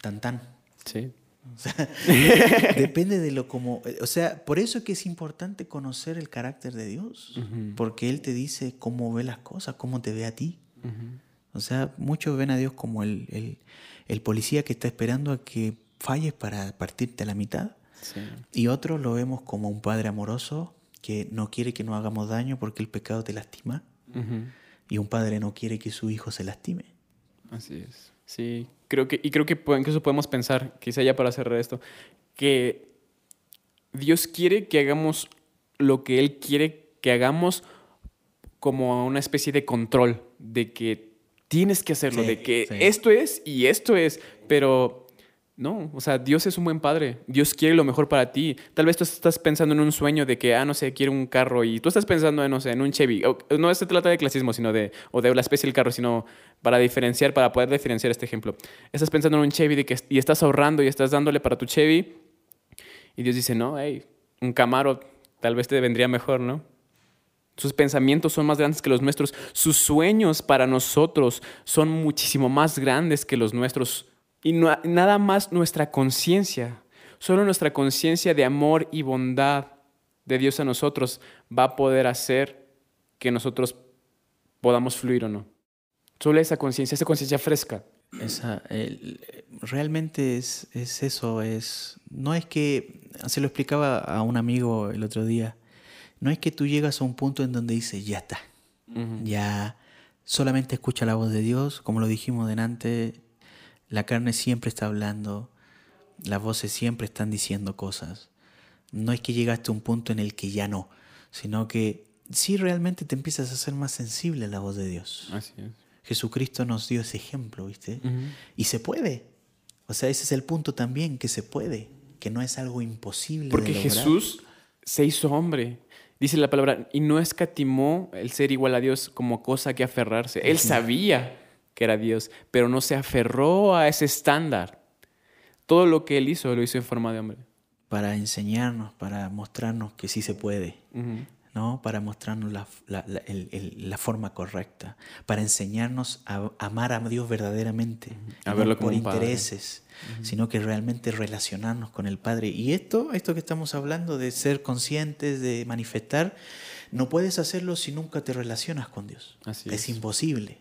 Tan tan. Sí. depende de lo como, o sea, por eso es que es importante conocer el carácter de Dios, porque Él te dice cómo ve las cosas, cómo te ve a ti. O sea, muchos ven a Dios como el, policía que está esperando a que falles para partirte a la mitad. Y otros lo vemos como un padre amoroso que no quiere que nos hagamos daño porque el pecado te lastima. Y un padre no quiere que su hijo se lastime. Así es. Sí, creo que, y creo que incluso podemos pensar, quizá ya para cerrar esto, que Dios quiere que hagamos lo que Él quiere que hagamos como una especie de control, de que tienes que hacerlo, de que esto es y esto es, pero no, o sea, Dios es un buen padre, Dios quiere lo mejor para ti. Tal vez tú estás pensando en un sueño de que, ah, no sé, quiero un carro y tú estás pensando en, no sé, en un Chevy. no se trata de clasismo, sino de, o de la especie del carro, sino para diferenciar, para poder diferenciar este ejemplo. Estás pensando en un Chevy de que, y estás ahorrando y estás dándole para tu Chevy y Dios dice, no, hey, un Camaro tal vez te vendría mejor, ¿no? Sus pensamientos son más grandes que los nuestros. Sus sueños para nosotros son muchísimo más grandes que los nuestros. Y nada más nuestra conciencia, solo nuestra conciencia de amor y bondad de Dios a nosotros va a poder hacer que nosotros podamos fluir o no. Solo esa conciencia, esa conciencia fresca. Esa, realmente es, es eso, es, no es que, se lo explicaba a un amigo el otro día, no es que tú llegas a un punto en donde dices, ya está, ya solamente escucha la voz de Dios, como lo dijimos delante, la carne siempre está hablando, las voces siempre están diciendo cosas. No es que llegaste a un punto en el que ya no, sino que sí realmente te empiezas a ser más sensible a la voz de Dios. Así es. Jesucristo nos dio ese ejemplo, ¿viste? Y se puede. O sea, ese es el punto también, que se puede, que no es algo imposible. Porque de Jesús se hizo hombre. Dice la palabra, y no escatimó el ser igual a Dios como cosa que aferrarse. Él sabía que era Dios, pero no se aferró a ese estándar. Todo lo que él hizo lo hizo en forma de hombre. Para enseñarnos, para mostrarnos que sí se puede. ¿No? Para mostrarnos la, la, la, el, la, forma correcta, para enseñarnos a amar a Dios verdaderamente, A verlo no por intereses, sino que realmente relacionarnos con el Padre. Y esto, esto que estamos hablando de ser conscientes, de manifestar, no puedes hacerlo si nunca te relacionas con Dios. Así es es. imposible.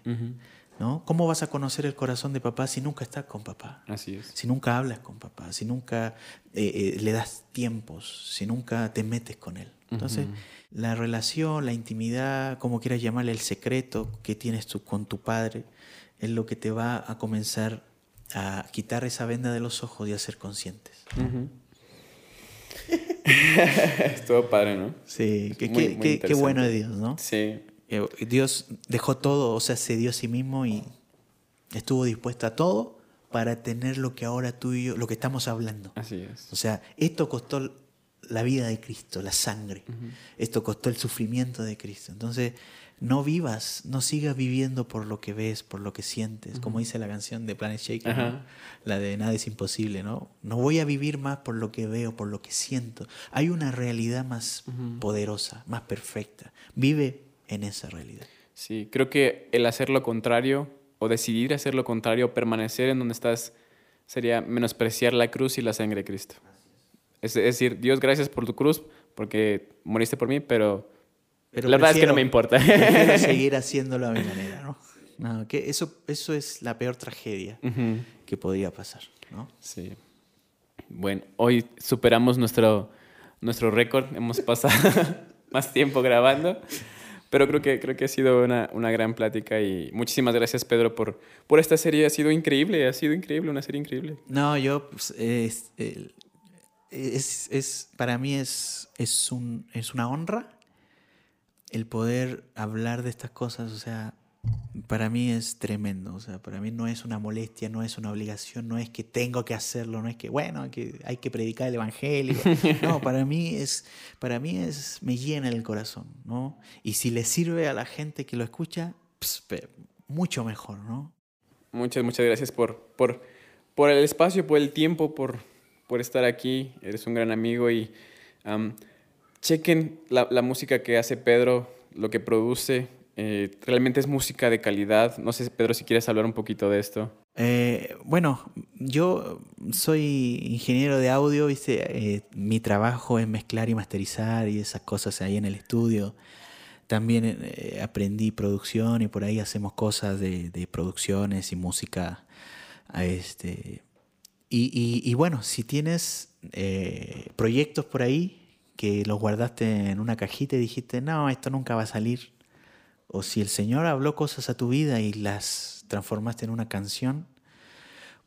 ¿no? ¿Cómo vas a conocer el corazón de papá si nunca estás con papá? Así es. Si nunca hablas con papá, si nunca eh, eh, le das tiempos, si nunca te metes con él. Entonces, la relación, la intimidad, como quieras llamarle, el secreto que tienes tú con tu padre, es lo que te va a comenzar a quitar esa venda de los ojos y a ser conscientes. Ujú. Estuvo padre, ¿no? Sí, Muy- muy que- qué bueno de. Dios, ¿no? Sí. Que Dios dejó todo, o sea, se dio a sí mismo y estuvo dispuesto a todo para tener lo que ahora tú y yo, lo que estamos hablando. Así es. O sea, esto costó la vida de Cristo, la sangre. Esto costó el sufrimiento de Cristo. Entonces, no vivas, no sigas viviendo por lo que ves, por lo que sientes. Como dice la canción de Planet Shaker, la de Nada es imposible, ¿no? No voy a vivir más por lo que veo, por lo que siento. Hay una realidad más poderosa, más perfecta. Vive en esa realidad. Sí, creo que el hacer lo contrario o decidir hacer lo contrario, permanecer en donde estás, sería menospreciar la cruz y la sangre de Cristo. Es, es decir, Dios, gracias por tu cruz, porque moriste por mí, pero, Pero la verdad es que no me importa. Prefiero seguir haciéndolo a mi manera, ¿no? No, que eso, eso es la peor tragedia que podría pasar, ¿no? Sí. Bueno, hoy superamos nuestro, nuestro récord. Hemos pasado más tiempo grabando. Pero creo que, creo que ha sido una, una gran plática y muchísimas gracias, Pedro, por, por esta serie. Ha sido increíble, ha sido increíble, una serie increíble. No, yo, pues, es, es- para mí es, es, un, es una honra el poder hablar de estas cosas, o sea, para mí es tremendo, o sea, para mí no es una molestia, no es una obligación, no es que tengo que hacerlo, no es que, bueno, que hay que predicar el evangelio, no, para mí es, para mí es, me llena el corazón, ¿no? Y si le sirve a la gente que lo escucha, pues, mucho mejor, ¿no? Muchas, muchas gracias por, por, por el espacio, por el tiempo, por, por estar aquí. Eres un gran amigo y am, chequen la, la música que hace Pedro, lo que produce. eh, realmente es música de calidad. No sé, Pedro, si quieres hablar un poquito de esto. Eh, bueno, yo soy ingeniero de audio, ¿viste? Eh, mi trabajo es mezclar y masterizar y esas cosas ahí en el estudio. También eh, aprendí producción y por ahí hacemos cosas de, de producciones y música. Este, y, y- bueno, si tienes eh, proyectos por ahí que los guardaste en una cajita y dijiste, no, esto nunca va a salir, o si el Señor habló cosas a tu vida y las transformaste en una canción,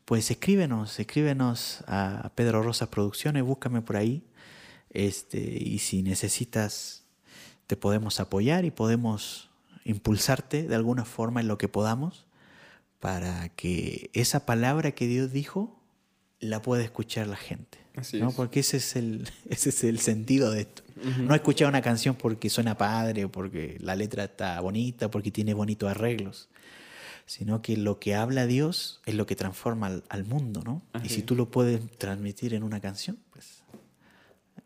pues escríbenos, escríbenos a Pedro Rosas Producciones, búscame por ahí. Este, y si necesitas, te podemos apoyar y podemos impulsarte de alguna forma en lo que podamos para que esa palabra que Dios dijo la pueda escuchar la gente. Así ¿no? es. Porque ese es el, ese es el sentido de esto. No escuchar una canción porque suena padre o porque la letra está bonita, porque tiene bonitos arreglos, sino que lo que habla Dios es lo que transforma al, al mundo, ¿no? y si tú lo puedes transmitir en una canción, pues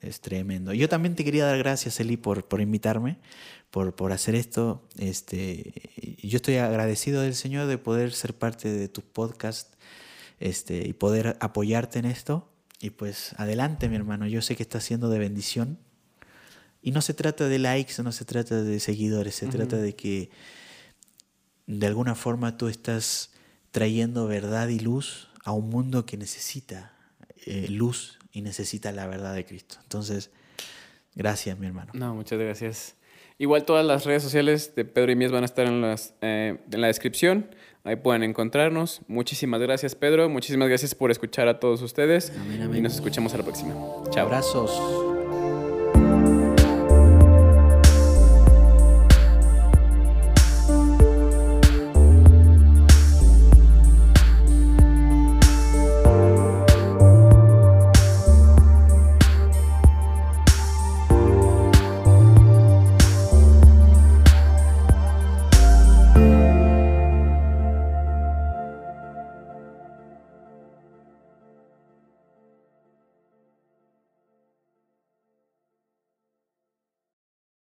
es tremendo. Yo también te quería dar gracias, Eli, por, por invitarme, por, por hacer esto. Este, yo estoy agradecido del Señor de poder ser parte de tu podcast este, y poder apoyarte en esto. Y pues adelante, mi hermano. Yo sé que está siendo de bendición. Y no se trata de likes, no se trata de seguidores, se trata de que de alguna forma tú estás trayendo verdad y luz a un mundo que necesita eh, luz y necesita la verdad de Cristo. Entonces, gracias, mi hermano. No, muchas gracias. Igual todas las redes sociales de Pedro y Mies van a estar en, las, eh, en la descripción. Ahí pueden encontrarnos. Muchísimas gracias, Pedro. Muchísimas gracias por escuchar a todos ustedes. Amén, amén. Y nos escuchamos a la próxima. Chao. Abrazos.